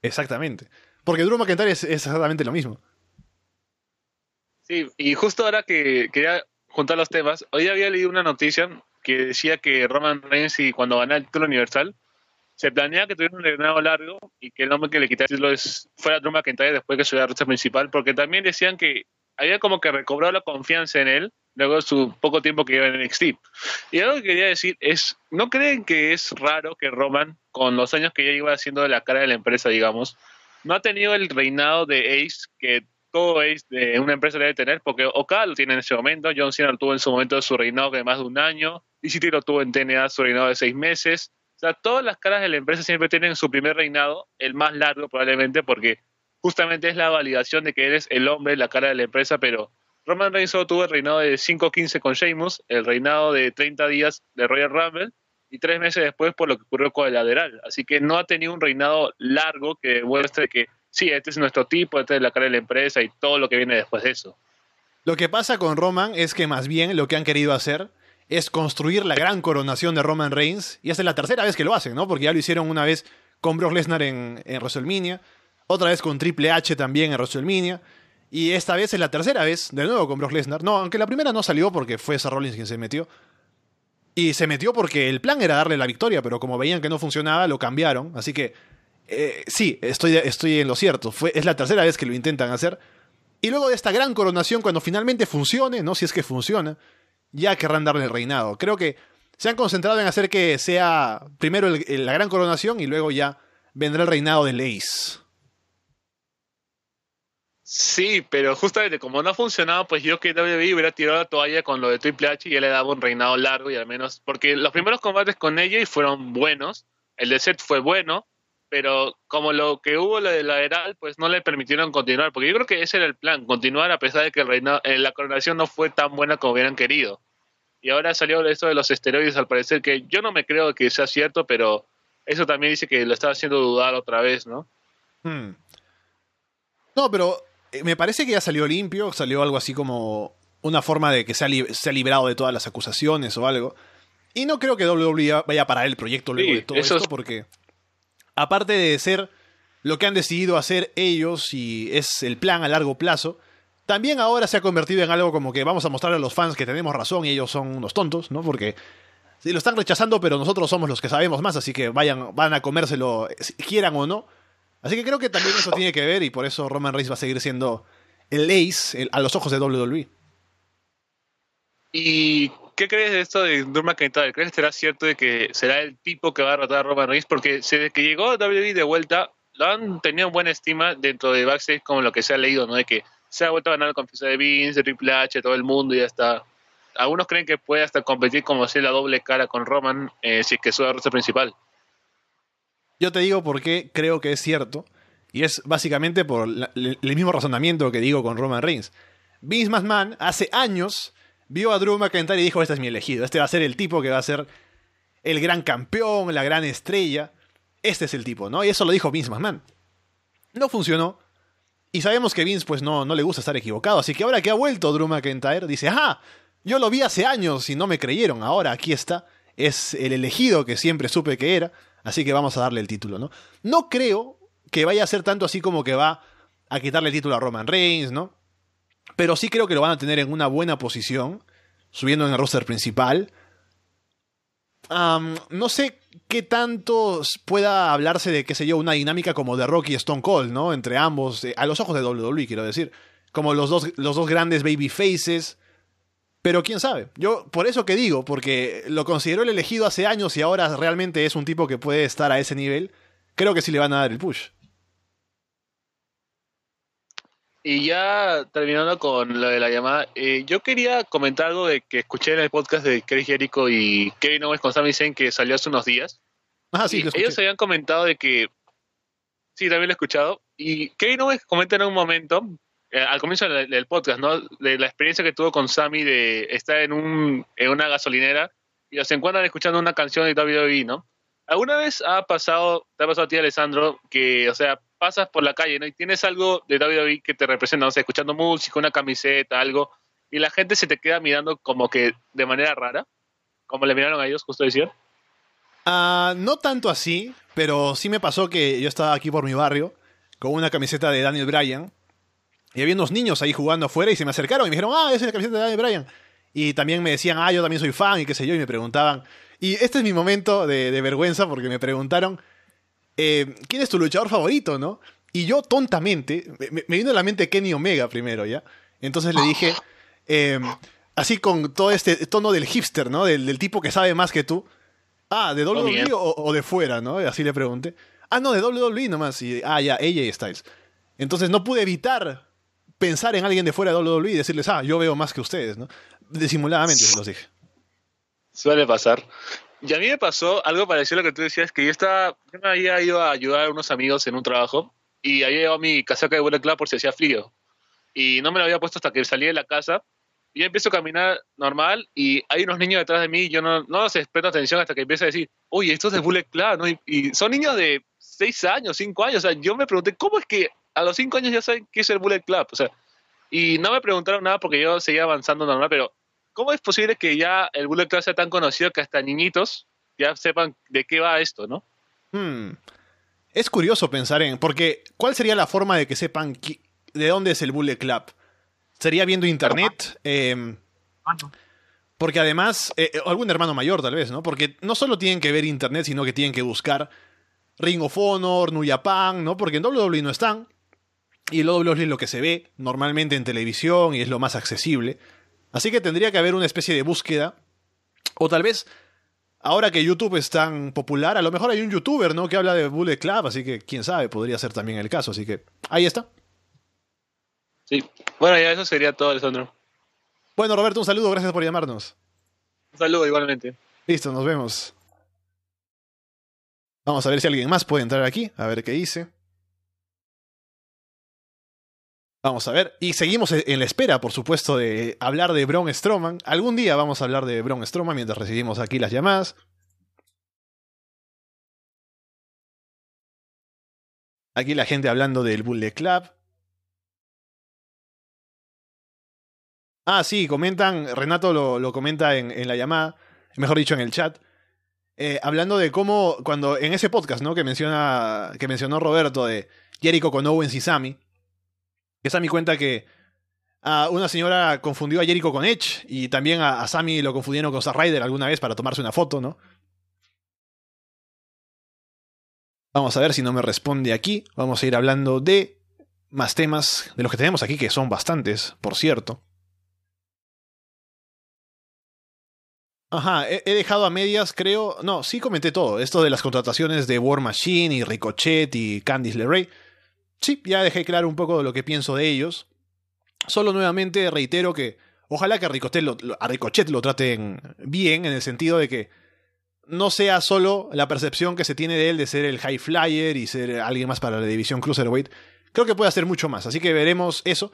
S1: Exactamente. Porque Drew McIntyre es, es exactamente lo mismo.
S4: Sí, y justo ahora que quería juntar los temas, hoy había leído una noticia que decía que Roman Reigns y cuando ganara el título universal se planea que tuviera un reinado largo y que el nombre que le quitara el título es, fuera Drew McIntyre después que subiera a la ruta principal, porque también decían que había como que recobrado la confianza en él luego de su poco tiempo que lleva en NXT. Y algo que quería decir es, ¿no creen que es raro que Roman, con los años que ya iba haciendo de la cara de la empresa, digamos, no ha tenido el reinado de Ace que todo Ace de una empresa debe tener? Porque Okada lo tiene en ese momento, John Cena lo tuvo en su momento de su reinado de más de un año, ECT lo tuvo en TNA su reinado de seis meses. O sea, todas las caras de la empresa siempre tienen su primer reinado, el más largo probablemente, porque justamente es la validación de que eres el hombre, la cara de la empresa, pero Roman Reigns solo tuvo el reinado de 5-15 con Sheamus, el reinado de 30 días de Royal Rumble y tres meses después por lo que ocurrió con el lateral. Así que no ha tenido un reinado largo que demuestre que sí, este es nuestro tipo, este es la cara de la empresa y todo lo que viene después de eso.
S1: Lo que pasa con Roman es que más bien lo que han querido hacer es construir la gran coronación de Roman Reigns. Y esta es la tercera vez que lo hacen, ¿no? Porque ya lo hicieron una vez con Brock Lesnar en, en WrestleMania, otra vez con Triple H también en WrestleMania. Y esta vez es la tercera vez, de nuevo con Brock Lesnar. No, aunque la primera no salió porque fue Seth Rollins quien se metió. Y se metió porque el plan era darle la victoria, pero como veían que no funcionaba, lo cambiaron. Así que eh, sí, estoy, estoy en lo cierto. Fue, es la tercera vez que lo intentan hacer. Y luego de esta gran coronación, cuando finalmente funcione, ¿no? Si es que funciona, ya querrán darle el reinado. Creo que se han concentrado en hacer que sea primero la gran coronación y luego ya vendrá el reinado de Ace.
S4: Sí, pero justamente como no ha funcionado, pues yo que WWE hubiera tirado la toalla con lo de Triple H y ya le daba un reinado largo y al menos, porque los primeros combates con ella fueron buenos, el de Seth fue bueno, pero como lo que hubo lo de la Heral, pues no le permitieron continuar, porque yo creo que ese era el plan, continuar a pesar de que el reinado, eh, la coronación no fue tan buena como hubieran querido. Y ahora salió esto de los esteroides, al parecer, que yo no me creo que sea cierto, pero eso también dice que lo estaba haciendo dudar otra vez, ¿no?
S1: Hmm. No, pero eh, me parece que ya salió limpio, salió algo así como una forma de que se ha, librado de todas las acusaciones o algo. Y no creo que WWE vaya a parar el proyecto luego de todo esto, porque aparte de ser lo que han decidido hacer ellos y es el plan a largo plazo, también ahora se ha convertido en algo como que vamos a mostrarle a los fans que tenemos razón y ellos son unos tontos, ¿no? Porque si lo están rechazando, pero nosotros somos los que sabemos más, así que vayan, van a comérselo, quieran o no. Así que creo que también eso tiene que ver y por eso Roman Reigns va a seguir siendo el ace a los ojos de WWE.
S4: ¿Y qué crees de esto de Drew McIntyre? ¿Crees que será cierto de que será el tipo que va a derrotar a Roman Reigns? Porque desde que llegó a WWE de vuelta, lo han tenido buena estima dentro de backstage como lo que se ha leído, ¿no? De que se ha vuelto a ganar la confianza de Vince, de Triple H, todo el mundo y ya está. Algunos creen que puede hasta competir como ser la doble cara con Roman eh, si es que sube el principal.
S1: Yo te digo por qué creo que es cierto. Y es básicamente por el mismo razonamiento que digo con Roman Reigns. Vince McMahon hace años vio a Drew McIntyre y dijo, este es mi elegido, este va a ser el tipo que va a ser el gran campeón, la gran estrella. Este es el tipo, ¿no? Y eso lo dijo Vince McMahon. No funcionó. Y sabemos que Vince pues no, no le gusta estar equivocado, así que ahora que ha vuelto Drew McIntyre, dice, ajá, yo lo vi hace años y no me creyeron, ahora aquí está, es el elegido que siempre supe que era, así que vamos a darle el título, ¿no? No creo que vaya a ser tanto así como que va a quitarle el título a Roman Reigns, ¿no? Pero sí creo que lo van a tener en una buena posición, subiendo en el roster principal. no sé qué tanto pueda hablarse de, qué sé yo, una dinámica como de Rocky y Stone Cold, ¿no? Entre ambos, eh, a los ojos de WWE, quiero decir. Como los dos, los dos grandes baby faces. Pero quién sabe. Yo, por eso que digo, porque lo consideró el elegido hace años y ahora realmente es un tipo que puede estar a ese nivel, creo que sí le van a dar el push.
S4: Y ya terminando con lo de la llamada, eh, yo quería comentar algo de que escuché en el podcast de Chris Jericho y Kevin Owens con Sami Zayn que salió hace unos días.
S1: Ah, sí,
S4: ellos habían comentado de que... Sí, también lo he escuchado. Y Kevin Owens comenta en un momento, eh, al comienzo del, podcast, ¿no? De la experiencia que tuvo con Sami de estar en, un, en una gasolinera y se encuentran escuchando una canción de WWE, ¿no? ¿Alguna vez ha pasado, te ha pasado a ti, Alessandro, que, o sea, pasas por la calle, ¿no? Y tienes algo de David que te representa, no sé, escuchando música, una camiseta, algo, y la gente se te queda mirando como que de manera rara, como le miraron a ellos, justo decir.
S1: Ah, no tanto así, pero sí me pasó que yo estaba aquí por mi barrio con una camiseta de Daniel Bryan y había unos niños ahí jugando afuera y se me acercaron y me dijeron, ah, esa es la camiseta de Daniel Bryan. Y también me decían, ah, yo también soy fan y qué sé yo, y me preguntaban. Y este es mi momento de vergüenza porque me preguntaron, eh, ¿quién es tu luchador favorito, no? Y yo tontamente, me, vino a la mente Kenny Omega primero, ¿ya? Entonces le dije, em, así con todo este tono del hipster, ¿no? Del, tipo que sabe más que tú. Ah, ¿de WWE o, de fuera, no? Así le pregunté. Ah, no, de WWE nomás. Y, ah, ya, AJ Styles. Entonces no pude evitar pensar en alguien de fuera de WWE y decirles, ah, yo veo más que ustedes, ¿no? Disimuladamente se los dije.
S4: Suele pasar. Y a mí me pasó algo parecido a lo que tú decías, que yo estaba, yo me había ido a ayudar a unos amigos en un trabajo y había llevado mi casaca de Bullet Club por si hacía frío. Y no me lo había puesto hasta que salí de la casa. Y yo empiezo a caminar normal y hay unos niños detrás de mí y yo no, no les presto atención hasta que empiezo a decir, oye, esto es de Bullet Club, ¿no? Y, son niños de 6 años, 5 años. O sea, yo me pregunté, ¿cómo es que a los cinco años ya saben qué es el Bullet Club. O sea, y no me preguntaron nada porque yo seguía avanzando normal, pero ¿cómo es posible que ya el Bullet Club sea tan conocido que hasta niñitos ya sepan de qué va esto, ¿no?
S1: Hmm. Es curioso pensar en, porque ¿cuál sería la forma de que sepan de dónde es el Bullet Club? ¿Sería viendo internet? Eh, porque además, eh, eh, algún hermano mayor tal vez, ¿no? Porque no solo tienen que ver internet, sino que tienen que buscar Ring of Honor, New Japan, ¿no? Porque en WWE no están. Y el WWE es lo que se ve normalmente en televisión y es lo más accesible. Así que tendría que haber una especie de búsqueda. O tal vez ahora que YouTube es tan popular, a lo mejor hay un youtuber, ¿no? Que habla de Bullet Club, así que quién sabe, podría ser también el caso. Así que ahí está.
S4: Sí, bueno, ya eso sería todo, Alessandro.
S1: Bueno, Roberto, un saludo, gracias por llamarnos.
S4: Un saludo igualmente.
S1: Listo, nos vemos. Vamos a ver si alguien más puede entrar aquí, a ver qué dice. Vamos a ver. Y seguimos en la espera, por supuesto, de hablar de Braun Strowman. Algún día vamos a hablar de Braun Strowman mientras recibimos aquí las llamadas. Aquí la gente hablando del Bullet Club. Ah, sí, comentan, Renato lo, comenta en, la llamada, mejor dicho en el chat, eh, hablando de cómo, cuando en ese podcast, ¿no? Que menciona, que mencionó Roberto de Jericho con Owens y Sammy, que Sammy cuenta que una señora confundió a Jericho con Edge y también a, a Sammy lo confundieron con Zack Ryder alguna vez para tomarse una foto, ¿no? Vamos a ver si no me responde aquí. Vamos a ir hablando de más temas de los que tenemos aquí, que son bastantes, por cierto. Ajá, he, dejado a medias, creo. No, sí comenté todo. Esto de las contrataciones de War Machine y Ricochet y Candice LeRae. Sí, ya dejé claro un poco lo que pienso de ellos. Solo nuevamente reitero que ojalá que a Ricochet lo, Ricochet lo traten bien, en el sentido de que no sea solo la percepción que se tiene de él de ser el high flyer y ser alguien más para la división cruiserweight. Creo que puede hacer mucho más, así que veremos eso.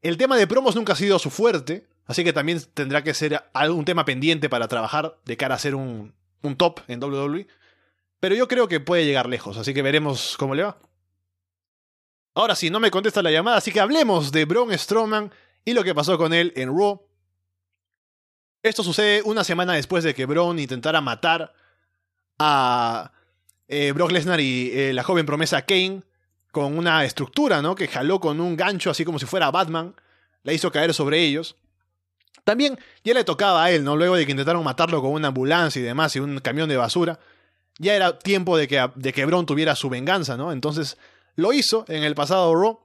S1: El tema de promos nunca ha sido su fuerte, así que también tendrá que ser algún tema pendiente para trabajar de cara a ser un, un top en WWE. Pero yo creo que puede llegar lejos, así que veremos cómo le va. Ahora sí, no me contesta la llamada, así que hablemos de Braun Strowman y lo que pasó con él en Raw. Esto sucede una semana después de que Braun intentara matar a eh, Brock Lesnar y eh, la joven promesa Kane con una estructura, ¿no? Que jaló con un gancho así como si fuera Batman, la hizo caer sobre ellos. También ya le tocaba a él, ¿no? Luego de que intentaron matarlo con una ambulancia y demás y un camión de basura, ya era tiempo de que, de que tuviera su venganza, ¿no? Entonces lo hizo en el pasado Raw,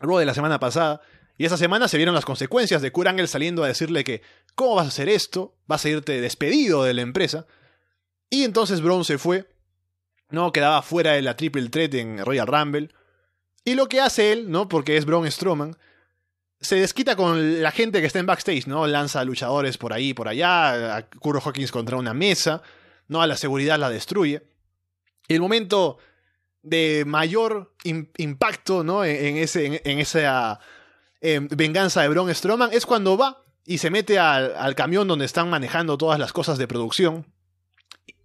S1: Raw de la semana pasada, y esa semana se vieron las consecuencias de Kurt Angle saliendo a decirle que, ¿cómo vas a hacer esto? Vas a irte despedido de la empresa. Y entonces Braun se fue, no quedaba fuera de la Triple Threat en Royal Rumble. Y lo que hace él, ¿no? Porque es Braun Strowman, se desquita con la gente que está en backstage, ¿no? Lanza luchadores por ahí por allá, a Kuro Hawkins contra una mesa, ¿no? A la seguridad la destruye. El momento de mayor impacto ¿no? en, ese, en, esa em, venganza de Braun Strowman es cuando va y se mete al, al, camión donde están manejando todas las cosas de producción.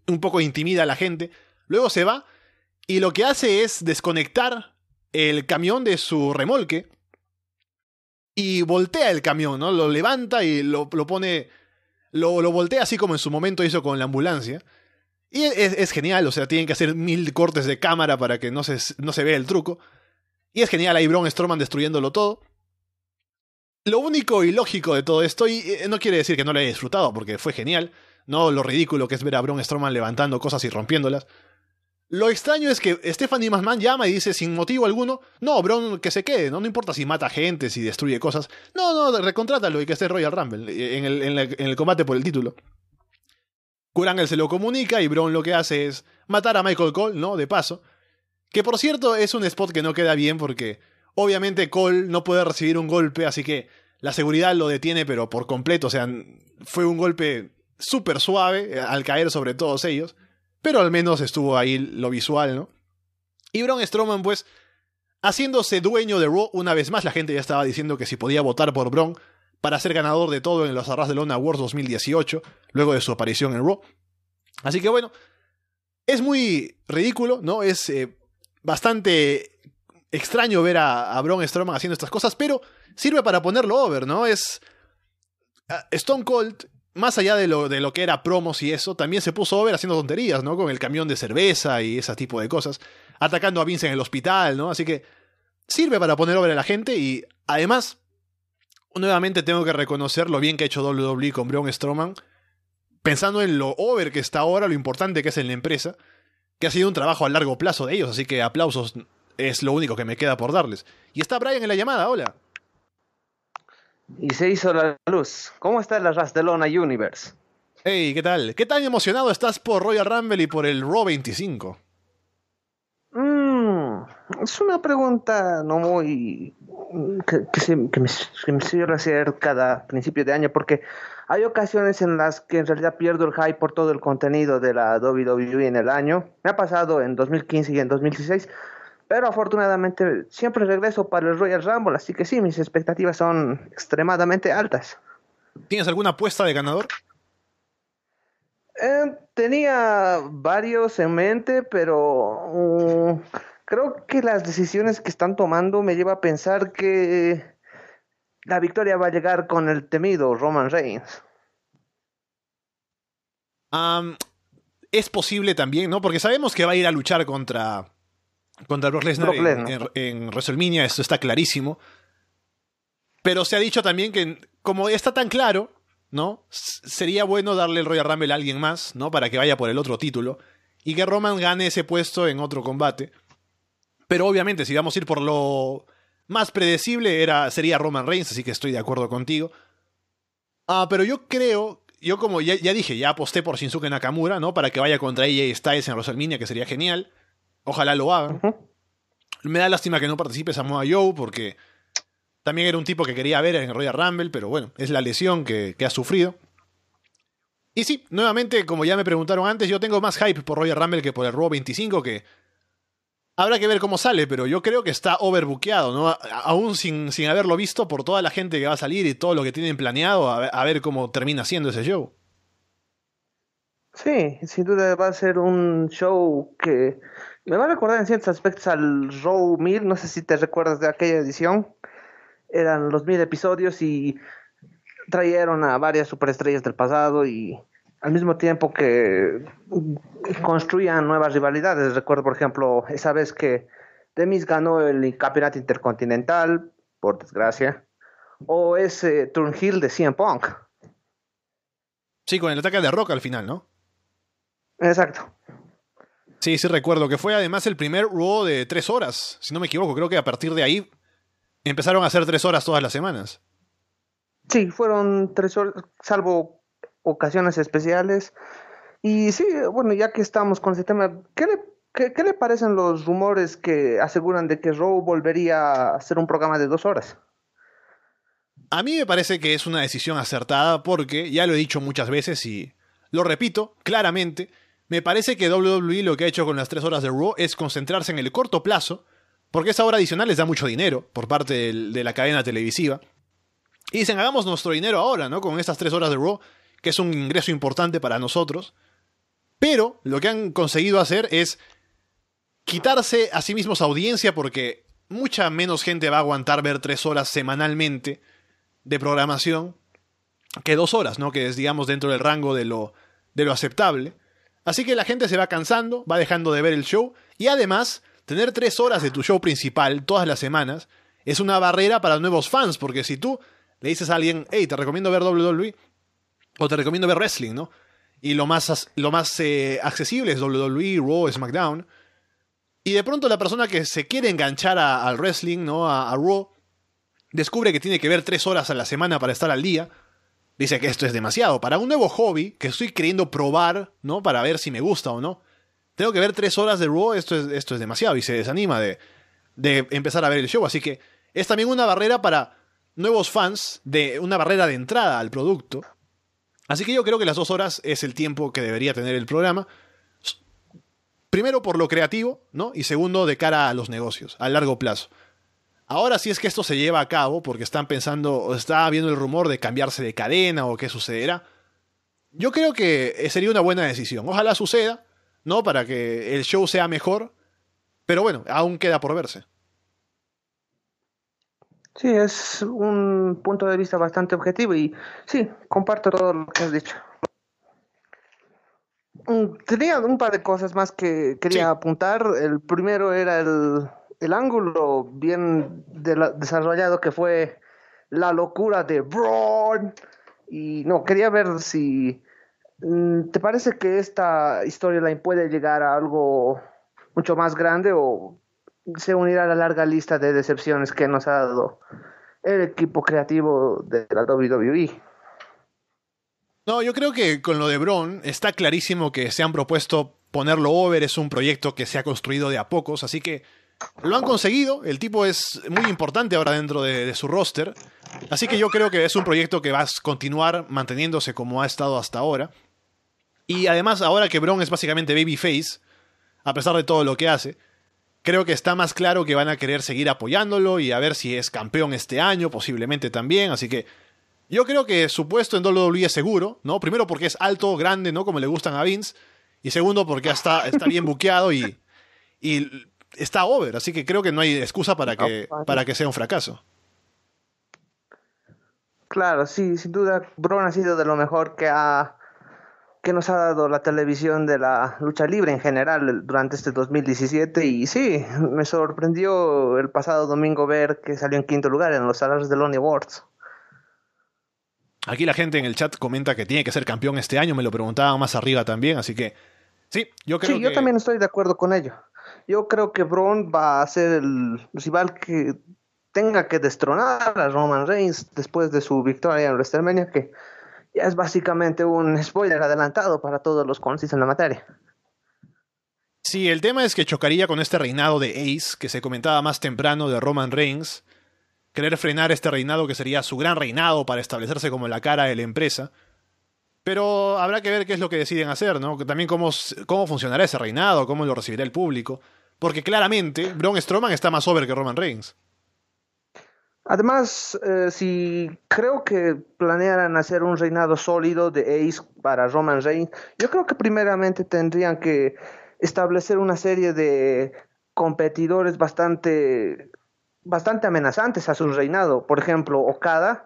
S1: Un poco intimida a la gente. Luego se va y lo que hace es desconectar el camión de su remolque y voltea el camión, ¿no? Lo levanta y lo, lo pone. Lo, lo voltea así como en su momento hizo con la ambulancia. Y es, genial, o sea, tienen que hacer mil cortes de cámara para que no se, no se vea el truco. Y es genial ahí Braun Strowman destruyéndolo todo. Lo único y lógico de todo esto, y eh, no quiere decir que no lo haya disfrutado, porque fue genial, no lo ridículo que es ver a Braun Strowman levantando cosas y rompiéndolas. Lo extraño es que Stephanie McMahon llama y dice sin motivo alguno, no, Braun que se quede, ¿no? no importa si mata gente, si destruye cosas. No, no, recontrátalo y que esté Royal Rumble, eh, en el, en el combate por el título. Kurt se lo comunica y Braun lo que hace es matar a Michael Cole, ¿no? De paso. Que por cierto es un spot que no queda bien porque obviamente Cole no puede recibir un golpe, así que la seguridad lo detiene pero por completo, o sea, fue un golpe súper suave eh, al caer sobre todos ellos, pero al menos estuvo ahí lo visual, ¿no? Y Braun Strowman pues haciéndose dueño de Raw una vez más, la gente ya estaba diciendo que si podía votar por Braun, para ser ganador de todo en los Arras de Lona Awards 2018, luego de su aparición en Raw. Así que bueno, es muy ridículo, ¿no? Es eh, bastante extraño ver a, a Braun Strowman haciendo estas cosas, pero sirve para ponerlo over, ¿no? Es. Stone Cold, más allá de lo, de lo que era promos y eso, también se puso over haciendo tonterías, ¿no? Con el camión de cerveza y ese tipo de cosas. Atacando a Vince en el hospital, ¿no? Así que sirve para poner over a la gente y además, nuevamente tengo que reconocer lo bien que ha hecho WWE con Braun Strowman. Pensando en lo over que está ahora, lo importante que es en la empresa, que ha sido un trabajo a largo plazo de ellos, así que aplausos es lo único que me queda por darles. Y está Brian en la llamada, hola.
S5: Y se hizo la luz. ¿Cómo está la Rastelona Universe?
S1: Hey, ¿qué tal? ¿Qué tan emocionado estás por Royal Rumble y por el Raw 25?
S5: Mm, es una pregunta no muy... que, que, se, que me, que me suele hacer cada principio de año, porque hay ocasiones en las que en realidad pierdo el hype por todo el contenido de la WWE en el año. Me ha pasado en 2015 y en 2016, pero afortunadamente siempre regreso para el Royal Rumble, así que sí, mis expectativas son extremadamente altas.
S1: ¿Tienes alguna apuesta de ganador?
S5: Eh, tenía varios en mente, pero um, creo que las decisiones que están tomando me lleva a pensar que la victoria va a llegar con el temido Roman Reigns.
S1: Um, es posible también, ¿no? Porque sabemos que va a ir a luchar contra, contra Brock Lesnar en, en, en, WrestleMania, eso está clarísimo. Pero se ha dicho también que, como está tan claro, ¿no? Sería bueno darle el Royal Rumble a alguien más, ¿no? Para que vaya por el otro título. Y que Roman gane ese puesto en otro combate. Pero obviamente, si vamos a ir por lo más predecible, era, sería Roman Reigns, así que estoy de acuerdo contigo. Ah, pero yo creo, yo como ya, ya, dije, ya aposté por Shinsuke Nakamura, ¿no? Para que vaya contra AJ Styles en WrestleMania, que sería genial. Ojalá lo hagan. Uh -huh. Me da lástima que no participe Samoa Joe, porque también era un tipo que quería ver en Royal Rumble, pero bueno, es la lesión que, que, ha sufrido. Y sí, nuevamente, como ya me preguntaron antes, yo tengo más hype por Royal Rumble que por el Raw 25, que habrá que ver cómo sale, pero yo creo que está overbookeado, ¿no? Aún sin, sin haberlo visto por toda la gente que va a salir y todo lo que tienen planeado, a ver, a ver cómo termina siendo ese show.
S5: Sí, sin duda va a ser un show que me va a recordar en ciertos aspectos al Raw 1000, no sé si te recuerdas de aquella edición eran los mil episodios y trajeron a varias superestrellas del pasado y al mismo tiempo que construían nuevas rivalidades. Recuerdo, por ejemplo, esa vez que Demis ganó el campeonato intercontinental, por desgracia, o ese Turnhill de CM Punk.
S1: Sí, con el ataque de Rock al final, ¿no?
S5: Exacto.
S1: Sí, sí recuerdo que fue además el primer Raw de tres horas, si no me equivoco. Creo que a partir de ahí empezaron a hacer tres horas todas las semanas.
S5: Sí, fueron tres horas, salvo ocasiones especiales. Y sí, bueno, ya que estamos con ese tema, ¿qué le, qué, le parecen los rumores que aseguran de que Raw volvería a ser un programa de dos horas?
S1: A mí me parece que es una decisión acertada porque, ya lo he dicho muchas veces y lo repito claramente, me parece que WWE lo que ha hecho con las tres horas de Raw es concentrarse en el corto plazo, porque esa hora adicional les da mucho dinero por parte de la cadena televisiva. Y dicen, hagamos nuestro dinero ahora, ¿no? Con estas tres horas de Raw, que es un ingreso importante para nosotros. Pero lo que han conseguido hacer es quitarse a sí mismos audiencia porque mucha menos gente va a aguantar ver tres horas semanalmente de programación que dos horas, ¿no? Que es, digamos, dentro del rango de lo, de lo aceptable. Así que la gente se va cansando, va dejando de ver el show y además tener tres horas de tu show principal todas las semanas es una barrera para nuevos fans, porque si tú le dices a alguien, hey, te recomiendo ver WWE o te recomiendo ver wrestling, ¿no? Y lo más, lo más eh, accesible es WWE, Raw, SmackDown. Y de pronto la persona que se quiere enganchar a, al wrestling, ¿no? A, a, Raw, descubre que tiene que ver tres horas a la semana para estar al día. Dice que esto es demasiado. Para un nuevo hobby que estoy queriendo probar, ¿no? Para ver si me gusta o no. Tengo que ver tres horas de Raw, esto es, esto es demasiado. Y se desanima de, de empezar a ver el show. Así que es también una barrera para nuevos fans, de una barrera de entrada al producto. Así que yo creo que las dos horas es el tiempo que debería tener el programa. Primero por lo creativo, ¿no? Y segundo de cara a los negocios, a largo plazo. Ahora si es que esto se lleva a cabo, porque están pensando, o está habiendo el rumor de cambiarse de cadena o qué sucederá. Yo creo que sería una buena decisión. Ojalá suceda, ¿no? Para que el show sea mejor. Pero bueno, aún queda por verse.
S5: Sí, es un punto de vista bastante objetivo y sí, comparto todo lo que has dicho. Mm, tenía un par de cosas más que quería apuntar. El primero era el, el ángulo bien desarrollado que fue la locura de Braun. Y no, quería ver si mm, te parece que esta historia la puede llegar a algo mucho más grande o se unirá a la larga lista de decepciones que nos ha dado el equipo creativo de la WWE.
S1: No, yo creo que con lo de Braun está clarísimo que se han propuesto ponerlo over, es un proyecto que se ha construido de a pocos, así que lo han conseguido, el tipo es muy importante ahora dentro de, su roster, así que yo creo que es un proyecto que va a continuar manteniéndose como ha estado hasta ahora. Y además, ahora que Braun es básicamente babyface, a pesar de todo lo que hace, creo que está más claro que van a querer seguir apoyándolo y a ver si es campeón este año, posiblemente también, así que yo creo que su puesto en WWE es seguro, ¿no? Primero porque es alto, grande, ¿no? Como le gustan a Vince, y segundo porque está, está bien buqueado y, y está over, así que creo que no hay excusa para que, para que sea un fracaso.
S5: Claro, sí, sin duda, Braun ha sido de lo mejor que ha que nos ha dado la televisión de la lucha libre en general durante este 2017 y sí, me sorprendió el pasado domingo ver que salió en quinto lugar en los salarios de Lonnie Awards.
S1: Aquí la gente en el chat comenta que tiene que ser campeón este año, me lo preguntaba más arriba también, así que sí, yo creo
S5: sí, yo también estoy de acuerdo con ello. Yo creo que Braun va a ser el rival que tenga que destronar a Roman Reigns después de su victoria en WrestleMania, que ya es básicamente un spoiler adelantado para todos los concis en la materia.
S1: Sí, el tema es que chocaría con este reinado de Ace, que se comentaba más temprano de Roman Reigns, querer frenar este reinado que sería su gran reinado para establecerse como la cara de la empresa. Pero habrá que ver qué es lo que deciden hacer, ¿no? También cómo, cómo funcionará ese reinado, cómo lo recibirá el público. Porque claramente Braun Strowman está más over que Roman Reigns.
S5: Además, eh, si creo que planearan hacer un reinado sólido de Ace para Roman Reigns, yo creo que primeramente tendrían que establecer una serie de competidores bastante, bastante amenazantes a su reinado. Por ejemplo, Okada,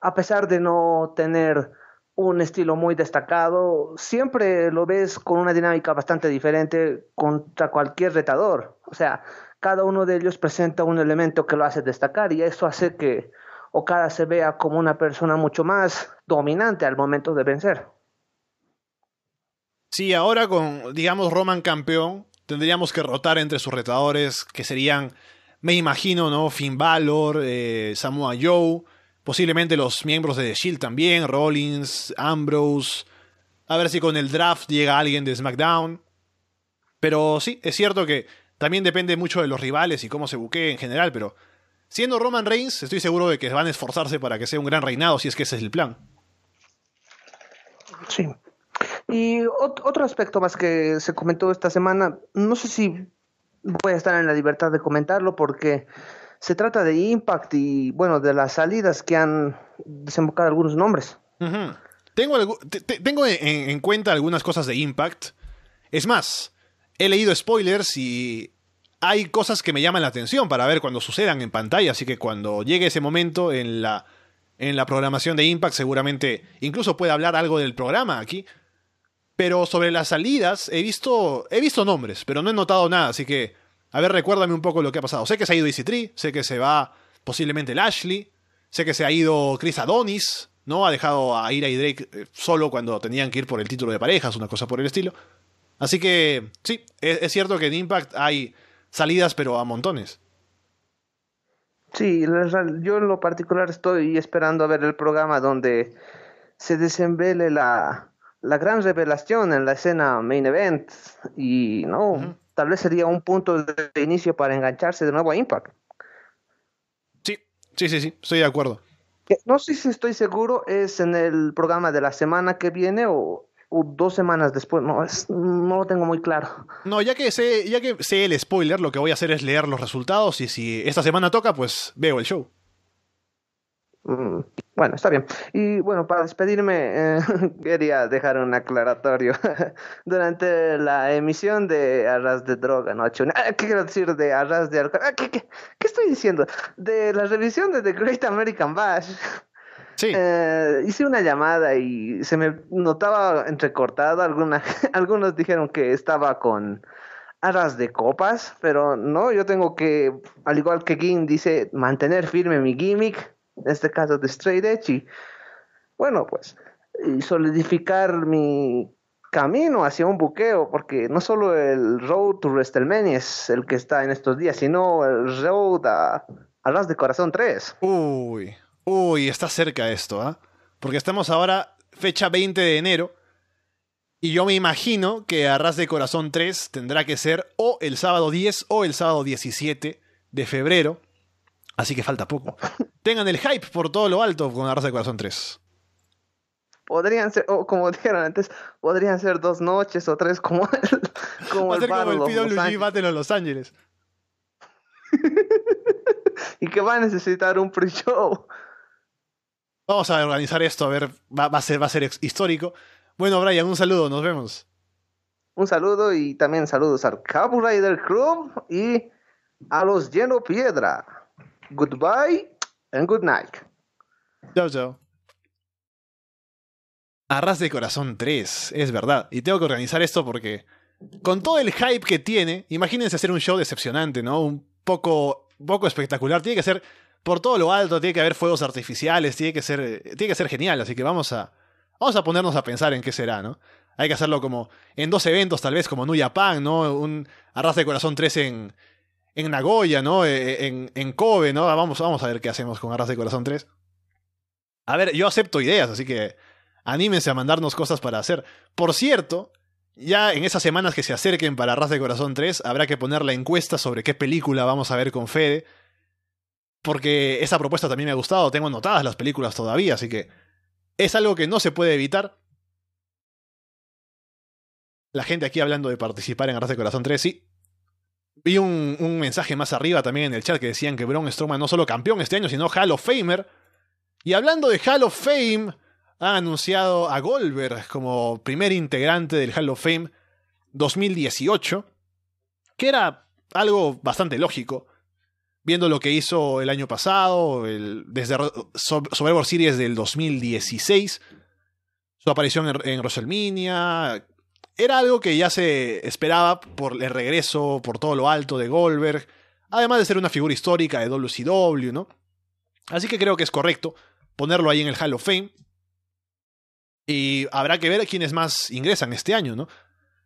S5: a pesar de no tener un estilo muy destacado, siempre lo ves con una dinámica bastante diferente contra cualquier retador. O sea, cada uno de ellos presenta un elemento que lo hace destacar y eso hace que Okada se vea como una persona mucho más dominante al momento de vencer.
S1: Sí, ahora con, digamos, Roman campeón, tendríamos que rotar entre sus retadores, que serían, me imagino, ¿no? Finn Balor, eh, Samoa Joe, posiblemente los miembros de The Shield también, Rollins, Ambrose. A ver si con el draft llega alguien de SmackDown. Pero sí, es cierto que también depende mucho de los rivales y cómo se buquee en general, pero siendo Roman Reigns, estoy seguro de que van a esforzarse para que sea un gran reinado, si es que ese es el plan.
S5: Sí. Y otro aspecto más que se comentó esta semana, no sé si voy a estar en la libertad de comentarlo porque se trata de Impact y, bueno, de las salidas que han desembocado algunos nombres.
S1: Tengo, tengo en cuenta algunas cosas de Impact. Es más, he leído spoilers y hay cosas que me llaman la atención para ver cuando sucedan en pantalla, así que cuando llegue ese momento en la, en la programación de Impact seguramente incluso pueda hablar algo del programa aquí. Pero sobre las salidas he visto, he visto nombres, pero no he notado nada, así que a ver, recuérdame un poco lo que ha pasado. Sé que se ha ido Easy Tree, sé que se va posiblemente Lashley, sé que se ha ido Chris Adonis, ¿no? Ha dejado a Ira y Drake eh, solo cuando tenían que ir por el título de parejas, una cosa por el estilo. Así que sí, es, cierto que en Impact hay salidas, pero a montones.
S5: Sí, yo en lo particular estoy esperando a ver el programa donde se desenvele la, la gran revelación en la escena main event y no, tal vez sería un punto de inicio para engancharse de nuevo a Impact.
S1: Sí, sí, sí, sí, estoy de acuerdo.
S5: No sé si estoy seguro, es en el programa de la semana que viene o dos semanas después, no, no lo tengo muy claro.
S1: No, ya que, sé, ya que sé el spoiler, lo que voy a hacer es leer los resultados y si esta semana toca, pues veo el show.
S5: Mm, Bueno, está bien. Y bueno, para despedirme, eh, quería dejar un aclaratorio. Durante la emisión de Arras de Droga, ¿no? ¿Qué quiero decir de Arras de Alcohol? ¿Qué, qué, qué estoy diciendo? De la revisión de The Great American Bash.
S1: Sí.
S5: Eh, hice una llamada y se me notaba entrecortado. Alguna, algunos dijeron que estaba con aras de copas, pero no, yo tengo que, al igual que Gin dice, mantener firme mi gimmick en este caso de Straight Edge, y bueno, pues, y solidificar mi camino hacia un buqueo, porque no solo el Road to WrestleMania es el que está en estos días, sino el Road a, a Ras de Corazón 3.
S1: Uy, uy, está cerca esto, ¿ah? Porque estamos ahora, fecha 20 de enero, y yo me imagino que Arras de Corazón 3 tendrá que ser o el sábado 10 o el sábado 17 de febrero. Así que falta poco. Tengan el hype por todo lo alto con Arras de Corazón 3.
S5: Podrían ser, o como dijeron antes, podrían ser dos noches o tres como el, como
S1: Va a
S5: el
S1: ser como
S5: Battle
S1: el PWG. Battle Los Ángeles.
S5: y que va a necesitar un pre-show.
S1: Vamos a organizar esto, a ver, va, va a, ser, va a ser histórico. Bueno, Brian, un saludo, nos vemos.
S5: Un saludo y también saludos al Cabo Rider Club y a los Lleno Piedra. Goodbye and good night.
S1: Chao, chao. Arras de Corazón 3, es verdad. Y tengo que organizar esto porque, con todo el hype que tiene, imagínense hacer un show decepcionante, ¿no? Un poco, poco espectacular. Tiene que ser por todo lo alto, tiene que haber fuegos artificiales, tiene que ser, eh, tiene que ser genial. Así que vamos a, vamos a ponernos a pensar en qué será, ¿no? Hay que hacerlo como en dos eventos, tal vez, como New Japan, ¿no? Un Arras de Corazón 3 en, en Nagoya, ¿no? Eh, En, en Kobe, ¿no? Vamos, vamos a ver qué hacemos con Arras de Corazón 3. A ver, yo acepto ideas, así que anímense a mandarnos cosas para hacer. Por cierto, ya en esas semanas que se acerquen para Arras de Corazón 3, habrá que poner la encuesta sobre qué película vamos a ver con Fede. Porque esa propuesta también me ha gustado, tengo anotadas las películas todavía, así que es algo que no se puede evitar. La gente aquí hablando de participar en Arras de Corazón 3, sí. Vi un, un mensaje más arriba también en el chat que decían que Braun Strowman no solo campeón este año, sino Hall of Famer. Y hablando de Hall of Fame, ha anunciado a Goldberg como primer integrante del Hall of Fame 2018, que era algo bastante lógico, viendo lo que hizo el año pasado, desde Sur- Survivor Series del 2016, su aparición en, en WrestleMania, era algo que ya se esperaba por el regreso, por todo lo alto de Goldberg, además de ser una figura histórica de WCW, ¿no? Así que creo que es correcto ponerlo ahí en el Hall of Fame. Y habrá que ver quiénes más ingresan este año, ¿no?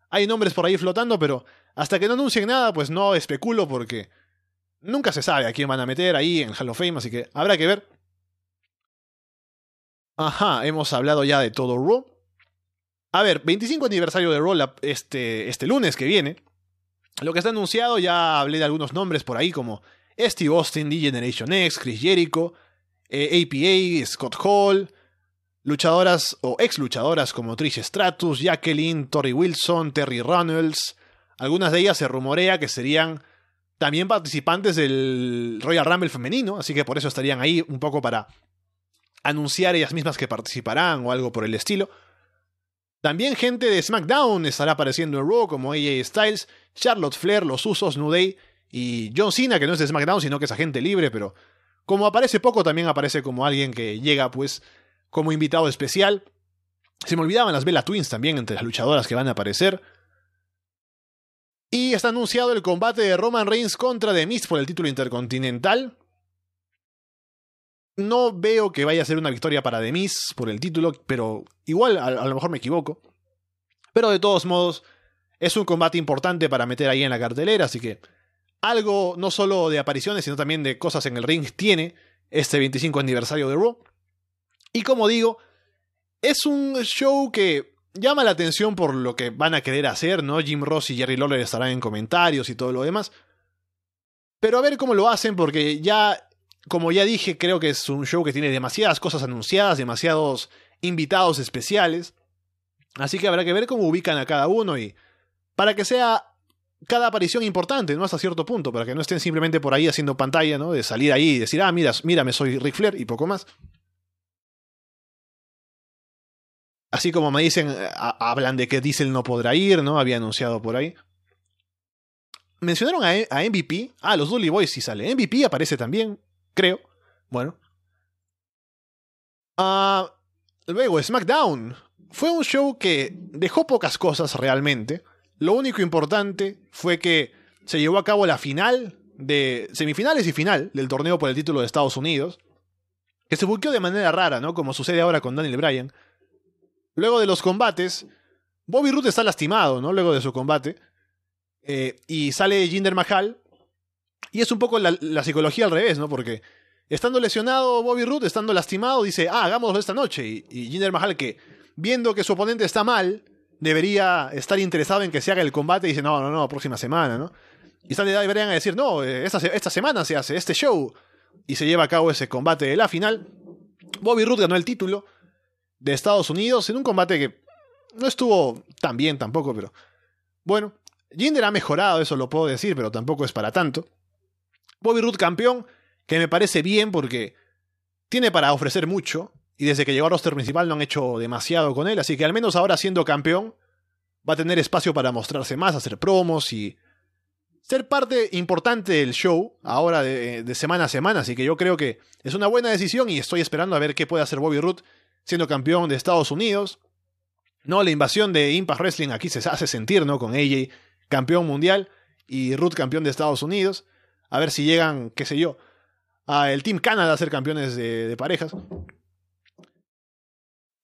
S1: Hay nombres por ahí flotando, pero hasta que no anuncien nada, pues no especulo porque nunca se sabe a quién van a meter ahí en Hall of Fame, así que habrá que ver. Ajá, hemos hablado ya de todo Raw. A ver, 25 aniversario de Raw este, este lunes que viene. Lo que está anunciado, ya hablé de algunos nombres por ahí como Steve Austin, D-Generation X, Chris Jericho, eh, APA, Scott Hall, luchadoras o ex luchadoras como Trish Stratus, Jacqueline, Tori Wilson, Terry Runnels. Algunas de ellas se rumorea que serían también participantes del Royal Rumble femenino, así que por eso estarían ahí un poco para anunciar ellas mismas que participarán o algo por el estilo. También gente de SmackDown estará apareciendo en Raw como AJ Styles, Charlotte Flair, Los Usos, New Day y John Cena, que no es de SmackDown, sino que es agente libre, pero como aparece poco, también aparece como alguien que llega, pues, como invitado especial. Se me olvidaban las Bella Twins también entre las luchadoras que van a aparecer. Y está anunciado el combate de Roman Reigns contra The Miz por el título intercontinental. No veo que vaya a ser una victoria para The Miz por el título, pero igual a, a lo mejor me equivoco. Pero de todos modos, es un combate importante para meter ahí en la cartelera, así que algo no solo de apariciones, sino también de cosas en el ring tiene este 25 aniversario de Raw. Y como digo, es un show que llama la atención por lo que van a querer hacer, ¿no? Jim Ross y Jerry Lawler estarán en comentarios y todo lo demás. Pero a ver cómo lo hacen, porque ya, como ya dije, creo que es un show que tiene demasiadas cosas anunciadas, demasiados invitados especiales. Así que habrá que ver cómo ubican a cada uno y para que sea cada aparición importante, ¿no? Hasta cierto punto, para que no estén simplemente por ahí haciendo pantalla, ¿no? De salir ahí y decir, ah, mira, mírame, soy Ric Flair y poco más. Así como me dicen, eh, hablan de que Diesel no podrá ir, ¿no? Había anunciado por ahí. Mencionaron a, a MVP. Ah, los Dully Boys sí sale. MVP aparece también, creo. Bueno. Ah, luego, SmackDown. Fue un show que dejó pocas cosas realmente. Lo único importante fue que se llevó a cabo la final de semifinales y final del torneo por el título de Estados Unidos, que se buqueó de manera rara, ¿no? Como sucede ahora con Daniel Bryan. Luego de los combates, Bobby Roode está lastimado, ¿no? Luego de su combate. Eh, y sale Jinder Mahal. Y es un poco la, psicología al revés, ¿no? Porque estando lesionado Bobby Roode, estando lastimado, dice, ah, hagámoslo esta noche. Y, y Jinder Mahal, que viendo que su oponente está mal, debería estar interesado en que se haga el combate, dice, no, no, no, próxima semana, ¿no? Y sale deberían a decir, no, eh, esta, esta semana se hace este show. Y se lleva a cabo ese combate de la final. Bobby Roode ganó el título de Estados Unidos en un combate que no estuvo tan bien tampoco, pero bueno, Jinder ha mejorado, eso lo puedo decir, pero tampoco es para tanto. Bobby Roode campeón, que me parece bien porque tiene para ofrecer mucho, y desde que llegó al roster principal no han hecho demasiado con él, así que al menos ahora siendo campeón va a tener espacio para mostrarse más, hacer promos y ser parte importante del show ahora de, semana a semana, así que yo creo que es una buena decisión y estoy esperando a ver qué puede hacer Bobby Roode siendo campeón de Estados Unidos. No, la invasión de Impact Wrestling aquí se hace sentir, ¿no? Con AJ campeón mundial y Root campeón de Estados Unidos. A ver si llegan, qué sé yo, a el Team Canada a ser campeones de, parejas.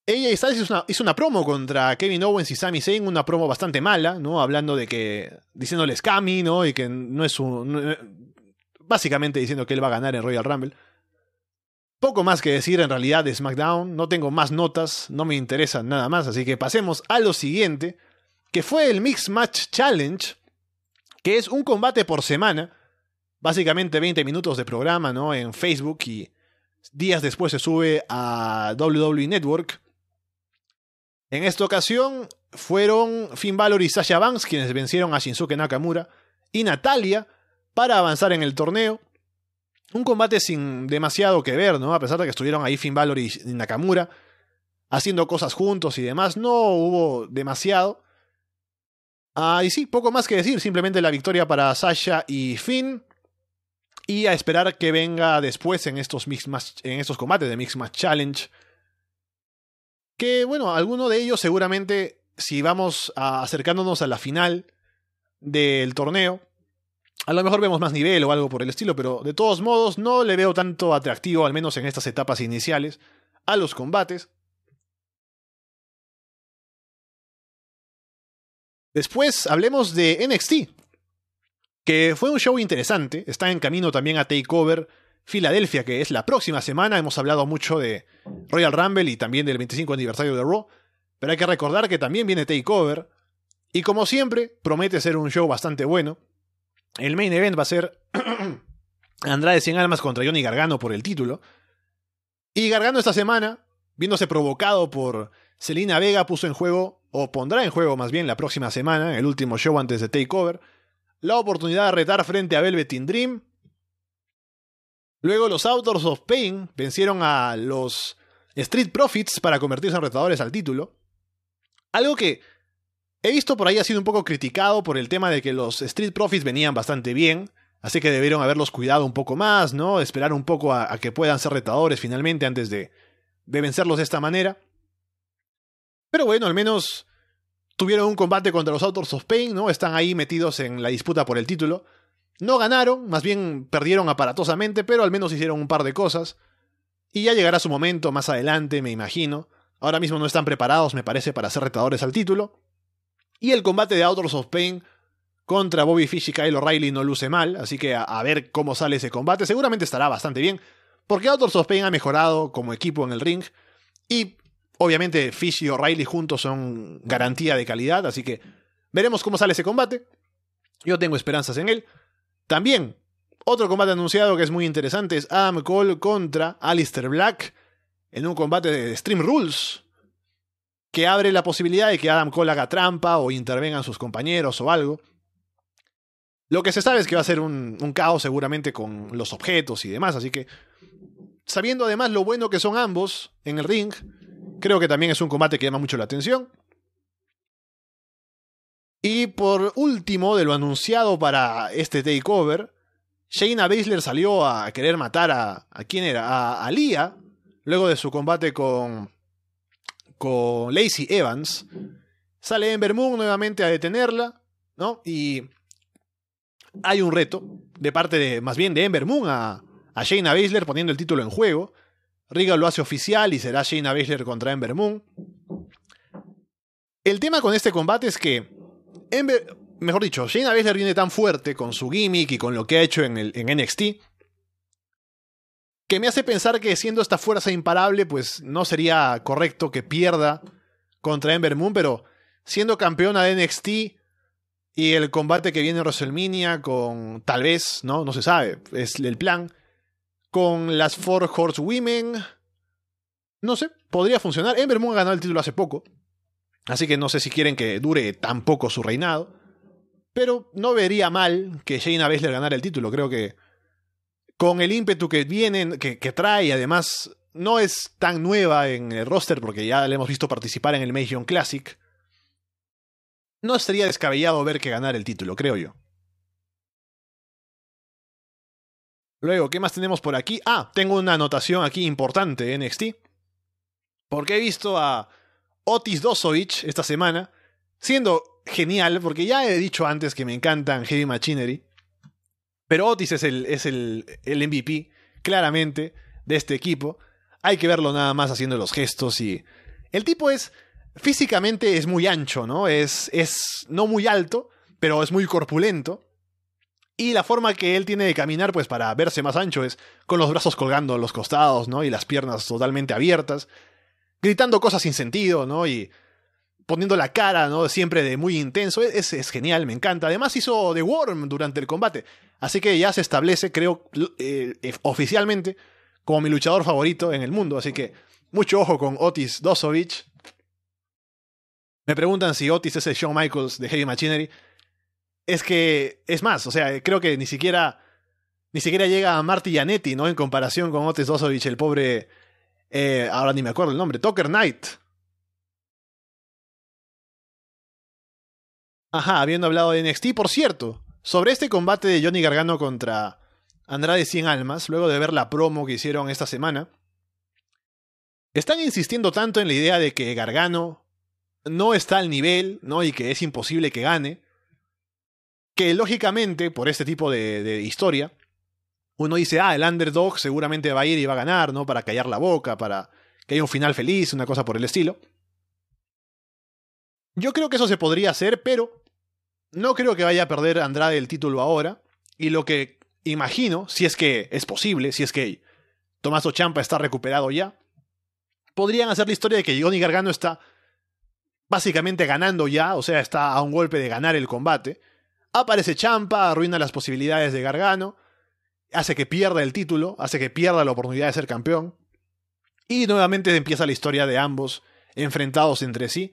S1: AJ Styles hizo una, hizo una, promo contra Kevin Owens y Sami Zayn, una promo bastante mala, ¿no? Hablando de que. diciéndoles Cami, ¿no? Y que no es un. básicamente diciendo que él va a ganar en Royal Rumble. Poco más que decir en realidad de SmackDown, no tengo más notas, no me interesan nada más, así que pasemos a lo siguiente, que fue el Mix Match Challenge, que es un combate por semana, básicamente 20 minutos de programa, ¿no? En Facebook y días después se sube a WWE Network. En esta ocasión fueron Finn Balor y Sasha Banks quienes vencieron a Shinsuke Nakamura y Natalia para avanzar en el torneo. Un combate sin demasiado que ver, ¿no? A pesar de que estuvieron ahí Finn Balor y Nakamura haciendo cosas juntos y demás, no hubo demasiado. Ah, y sí, poco más que decir, simplemente la victoria para Sasha y Finn. Y a esperar que venga después en estos, en estos combates de Mix Match Challenge. Que bueno, alguno de ellos seguramente, si vamos acercándonos a la final del torneo, a lo mejor vemos más nivel o algo por el estilo, pero de todos modos no le veo tanto atractivo, al menos en estas etapas iniciales, a los combates. Después hablemos de NXT, que fue un show interesante, está en camino también a Takeover Filadelfia, que es la próxima semana, hemos hablado mucho de Royal Rumble y también del 25 aniversario de Raw, pero hay que recordar que también viene Takeover, y como siempre, promete ser un show bastante bueno. El main event va a ser Andrade 100 Almas contra Johnny Gargano por el título. Y Gargano esta semana, viéndose provocado por Selina Vega, puso en juego, o pondrá en juego más bien la próxima semana, el último show antes de Takeover, la oportunidad de retar frente a Velvet in Dream. Luego los Authors of Pain vencieron a los Street Profits para convertirse en retadores al título. Algo que He visto por ahí ha sido un poco criticado por el tema de que los Street Profits venían bastante bien, así que debieron haberlos cuidado un poco más, ¿no? Esperar un poco a, que puedan ser retadores finalmente antes de, de vencerlos de esta manera. Pero bueno, al menos tuvieron un combate contra los Authors of Pain, ¿no? Están ahí metidos en la disputa por el título. No ganaron, más bien perdieron aparatosamente, pero al menos hicieron un par de cosas. Y ya llegará su momento más adelante, me imagino. Ahora mismo no están preparados, me parece, para ser retadores al título. Y el combate de Authors of Pain contra Bobby Fish y Kyle O'Reilly no luce mal, así que a, ver cómo sale ese combate. Seguramente estará bastante bien, porque Authors of Pain ha mejorado como equipo en el ring. Y obviamente Fish y O'Reilly juntos son garantía de calidad, así que veremos cómo sale ese combate. Yo tengo esperanzas en él. También, otro combate anunciado que es muy interesante es Adam Cole contra Alistair Black en un combate de Stream Rules que abre la posibilidad de que Adam Cole haga trampa o intervengan sus compañeros o algo. Lo que se sabe es que va a ser un, caos seguramente con los objetos y demás, así que sabiendo además lo bueno que son ambos en el ring, Creo que también es un combate que llama mucho la atención. Y por último, de lo anunciado para este takeover, Shayna Baszler salió a querer matar a. ¿A quién era? A, a luego de su combate con. Con Lacey Evans. Sale Ember Moon nuevamente a detenerla, ¿no? Y. Hay un reto de parte de. más bien de Ember Moon a, a Shayna Baszler poniendo el título en juego. Riga lo hace oficial y será Shayna Baszler contra Ember Moon. El tema con este combate es que mejor dicho, Shayna Baszler viene tan fuerte con su gimmick y con lo que ha hecho en, el, en NXT que me hace pensar que siendo esta fuerza imparable, pues no sería correcto que pierda contra Ember Moon, pero siendo campeona de NXT y el combate que viene en WrestleMania con tal vez, no, no se sabe, es el plan con las Four Women, no sé, podría funcionar. Ember Moon ganó el título hace poco, así que no sé si quieren que dure tan poco su reinado. Pero no vería mal que Shayna Baszler ganara el título. Creo que con el ímpetu que viene, que, trae, además, no es tan nueva en el roster porque ya le hemos visto participar en el Major Classic. No sería descabellado ver que ganara el título, creo yo. Luego, ¿qué más tenemos por aquí? Ah, tengo una anotación aquí importante en NXT. Porque he visto a Otis Dosovich esta semana, siendo genial, porque ya he dicho antes que me encantan Heavy Machinery. Pero Otis es el, es el, el MVP, claramente, de este equipo. Hay que verlo nada más haciendo los gestos y. El tipo es. Físicamente es muy ancho, ¿no? Es. es no muy alto, pero es muy corpulento. Y la forma que él tiene de caminar, pues para verse más ancho, es con los brazos colgando a los costados, ¿no? Y las piernas totalmente abiertas, gritando cosas sin sentido, ¿no? Y poniendo la cara, ¿no? Siempre de muy intenso. Es, es genial, me encanta. Además hizo The Worm durante el combate. Así que ya se establece, creo, eh, eh, oficialmente, como mi luchador favorito en el mundo. Así que mucho ojo con Otis Dosovich. Me preguntan si Otis es el Shawn Michaels de Heavy Machinery es que, es más, o sea, creo que ni siquiera, ni siquiera llega a Marty Janetti, ¿no? En comparación con Otis Dosovich, el pobre, eh, ahora ni me acuerdo el nombre, Tucker Knight. Ajá, habiendo hablado de NXT, por cierto, sobre este combate de Johnny Gargano contra Andrade 100 Almas, luego de ver la promo que hicieron esta semana, están insistiendo tanto en la idea de que Gargano no está al nivel, ¿no? Y que es imposible que gane, que lógicamente, por este tipo de, historia, uno dice, ah, el underdog seguramente va a ir y va a ganar, ¿no? Para callar la boca, para que haya un final feliz, una cosa por el estilo. Yo creo que eso se podría hacer, pero no creo que vaya a perder Andrade el título ahora. Y lo que imagino, si es que es posible, si es que Tomaso Champa está recuperado ya, podrían hacer la historia de que Johnny Gargano está básicamente ganando ya, o sea, está a un golpe de ganar el combate. Aparece Champa, arruina las posibilidades de Gargano, hace que pierda el título, hace que pierda la oportunidad de ser campeón. Y nuevamente empieza la historia de ambos enfrentados entre sí.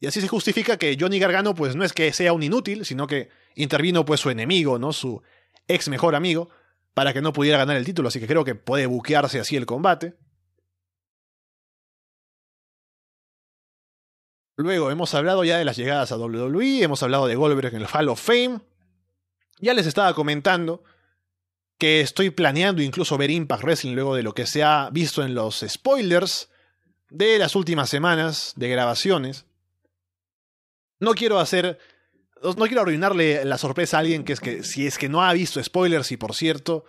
S1: Y así se justifica que Johnny Gargano pues no es que sea un inútil, sino que intervino pues su enemigo, ¿no? Su ex mejor amigo, para que no pudiera ganar el título, así que creo que puede buquearse así el combate. Luego hemos hablado ya de las llegadas a WWE, hemos hablado de Goldberg en el Hall of Fame. Ya les estaba comentando que estoy planeando incluso ver Impact Wrestling luego de lo que se ha visto en los spoilers de las últimas semanas de grabaciones. No quiero hacer. No quiero arruinarle la sorpresa a alguien que es que si es que no ha visto spoilers y por cierto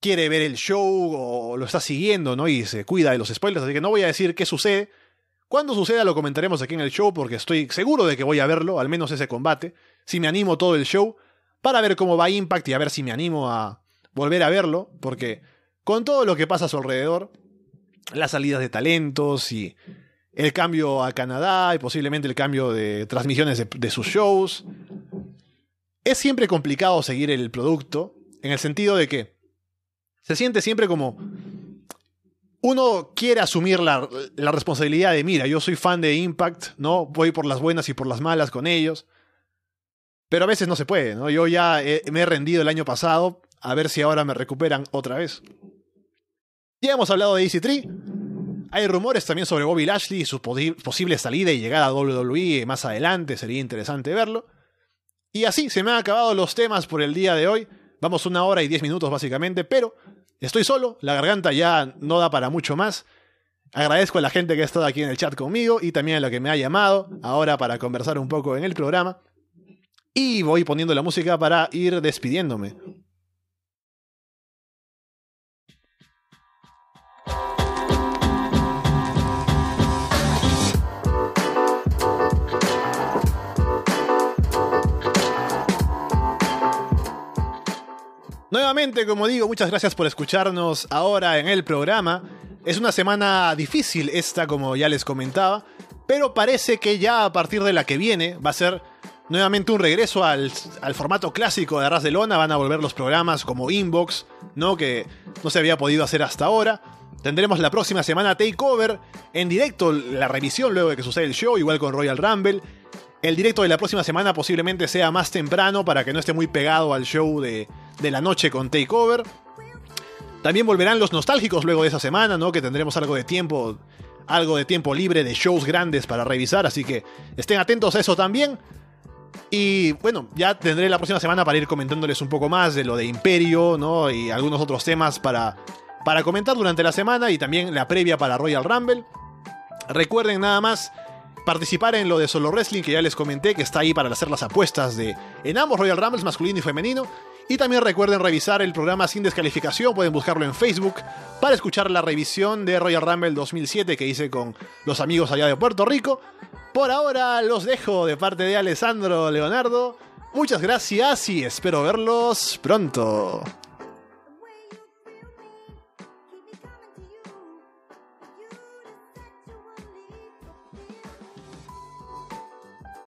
S1: quiere ver el show o lo está siguiendo, ¿no? Y se cuida de los spoilers, así que no voy a decir qué sucede cuando suceda lo comentaremos aquí en el show porque estoy seguro de que voy a verlo, al menos ese combate, si me animo todo el show, para ver cómo va Impact y a ver si me animo a volver a verlo, porque con todo lo que pasa a su alrededor, las salidas de talentos y el cambio a Canadá y posiblemente el cambio de transmisiones de, sus shows, es siempre complicado seguir el producto, en el sentido de que se siente siempre como uno quiere asumir la, responsabilidad de, mira, yo soy fan de Impact, ¿no? Voy por las buenas y por las malas con ellos. Pero a veces no se puede, ¿no? Yo ya me he rendido el año pasado, a ver si ahora me recuperan otra vez. Ya hemos hablado de Easy Tree. Hay rumores también sobre Bobby Lashley y su posible salida y llegada a WWE más adelante, sería interesante verlo. Y así se me han acabado los temas por el día de hoy. Vamos una hora y diez minutos básicamente, pero estoy solo, la garganta ya no da para mucho más. Agradezco a la gente que ha estado aquí en el chat conmigo y también a la que me ha llamado ahora para conversar un poco en el programa. Y voy poniendo la música para ir despidiéndome. Nuevamente, como digo, muchas gracias por escucharnos ahora en el programa. Es una semana difícil esta, como ya les comentaba, pero parece que ya a partir de la que viene va a ser nuevamente un regreso al, formato clásico de Arras de Lona. Van a volver los programas como Inbox, ¿no? que no se había podido hacer hasta ahora. Tendremos la próxima semana Takeover en directo, la revisión luego de que suceda el show, igual con Royal Rumble. El directo de la próxima semana posiblemente sea más temprano para que no esté muy pegado al show de, la noche con Takeover. También volverán los nostálgicos luego de esa semana, ¿no? Que tendremos algo de tiempo, algo de tiempo libre de shows grandes para revisar, así que estén atentos a eso también. Y bueno, ya tendré la próxima semana para ir comentándoles un poco más de lo de Imperio, ¿no? Y algunos otros temas para, para comentar durante la semana y también la previa para Royal Rumble. Recuerden nada más participar en lo de Solo Wrestling, que ya les comenté, que está ahí para hacer las apuestas de en ambos Royal Rumbles, masculino y femenino. Y también recuerden revisar el programa sin descalificación, pueden buscarlo en Facebook para escuchar la revisión de Royal Rumble 2007 que hice con los amigos allá de Puerto Rico. Por ahora los dejo de parte de Alessandro Leonardo. Muchas gracias y espero verlos pronto.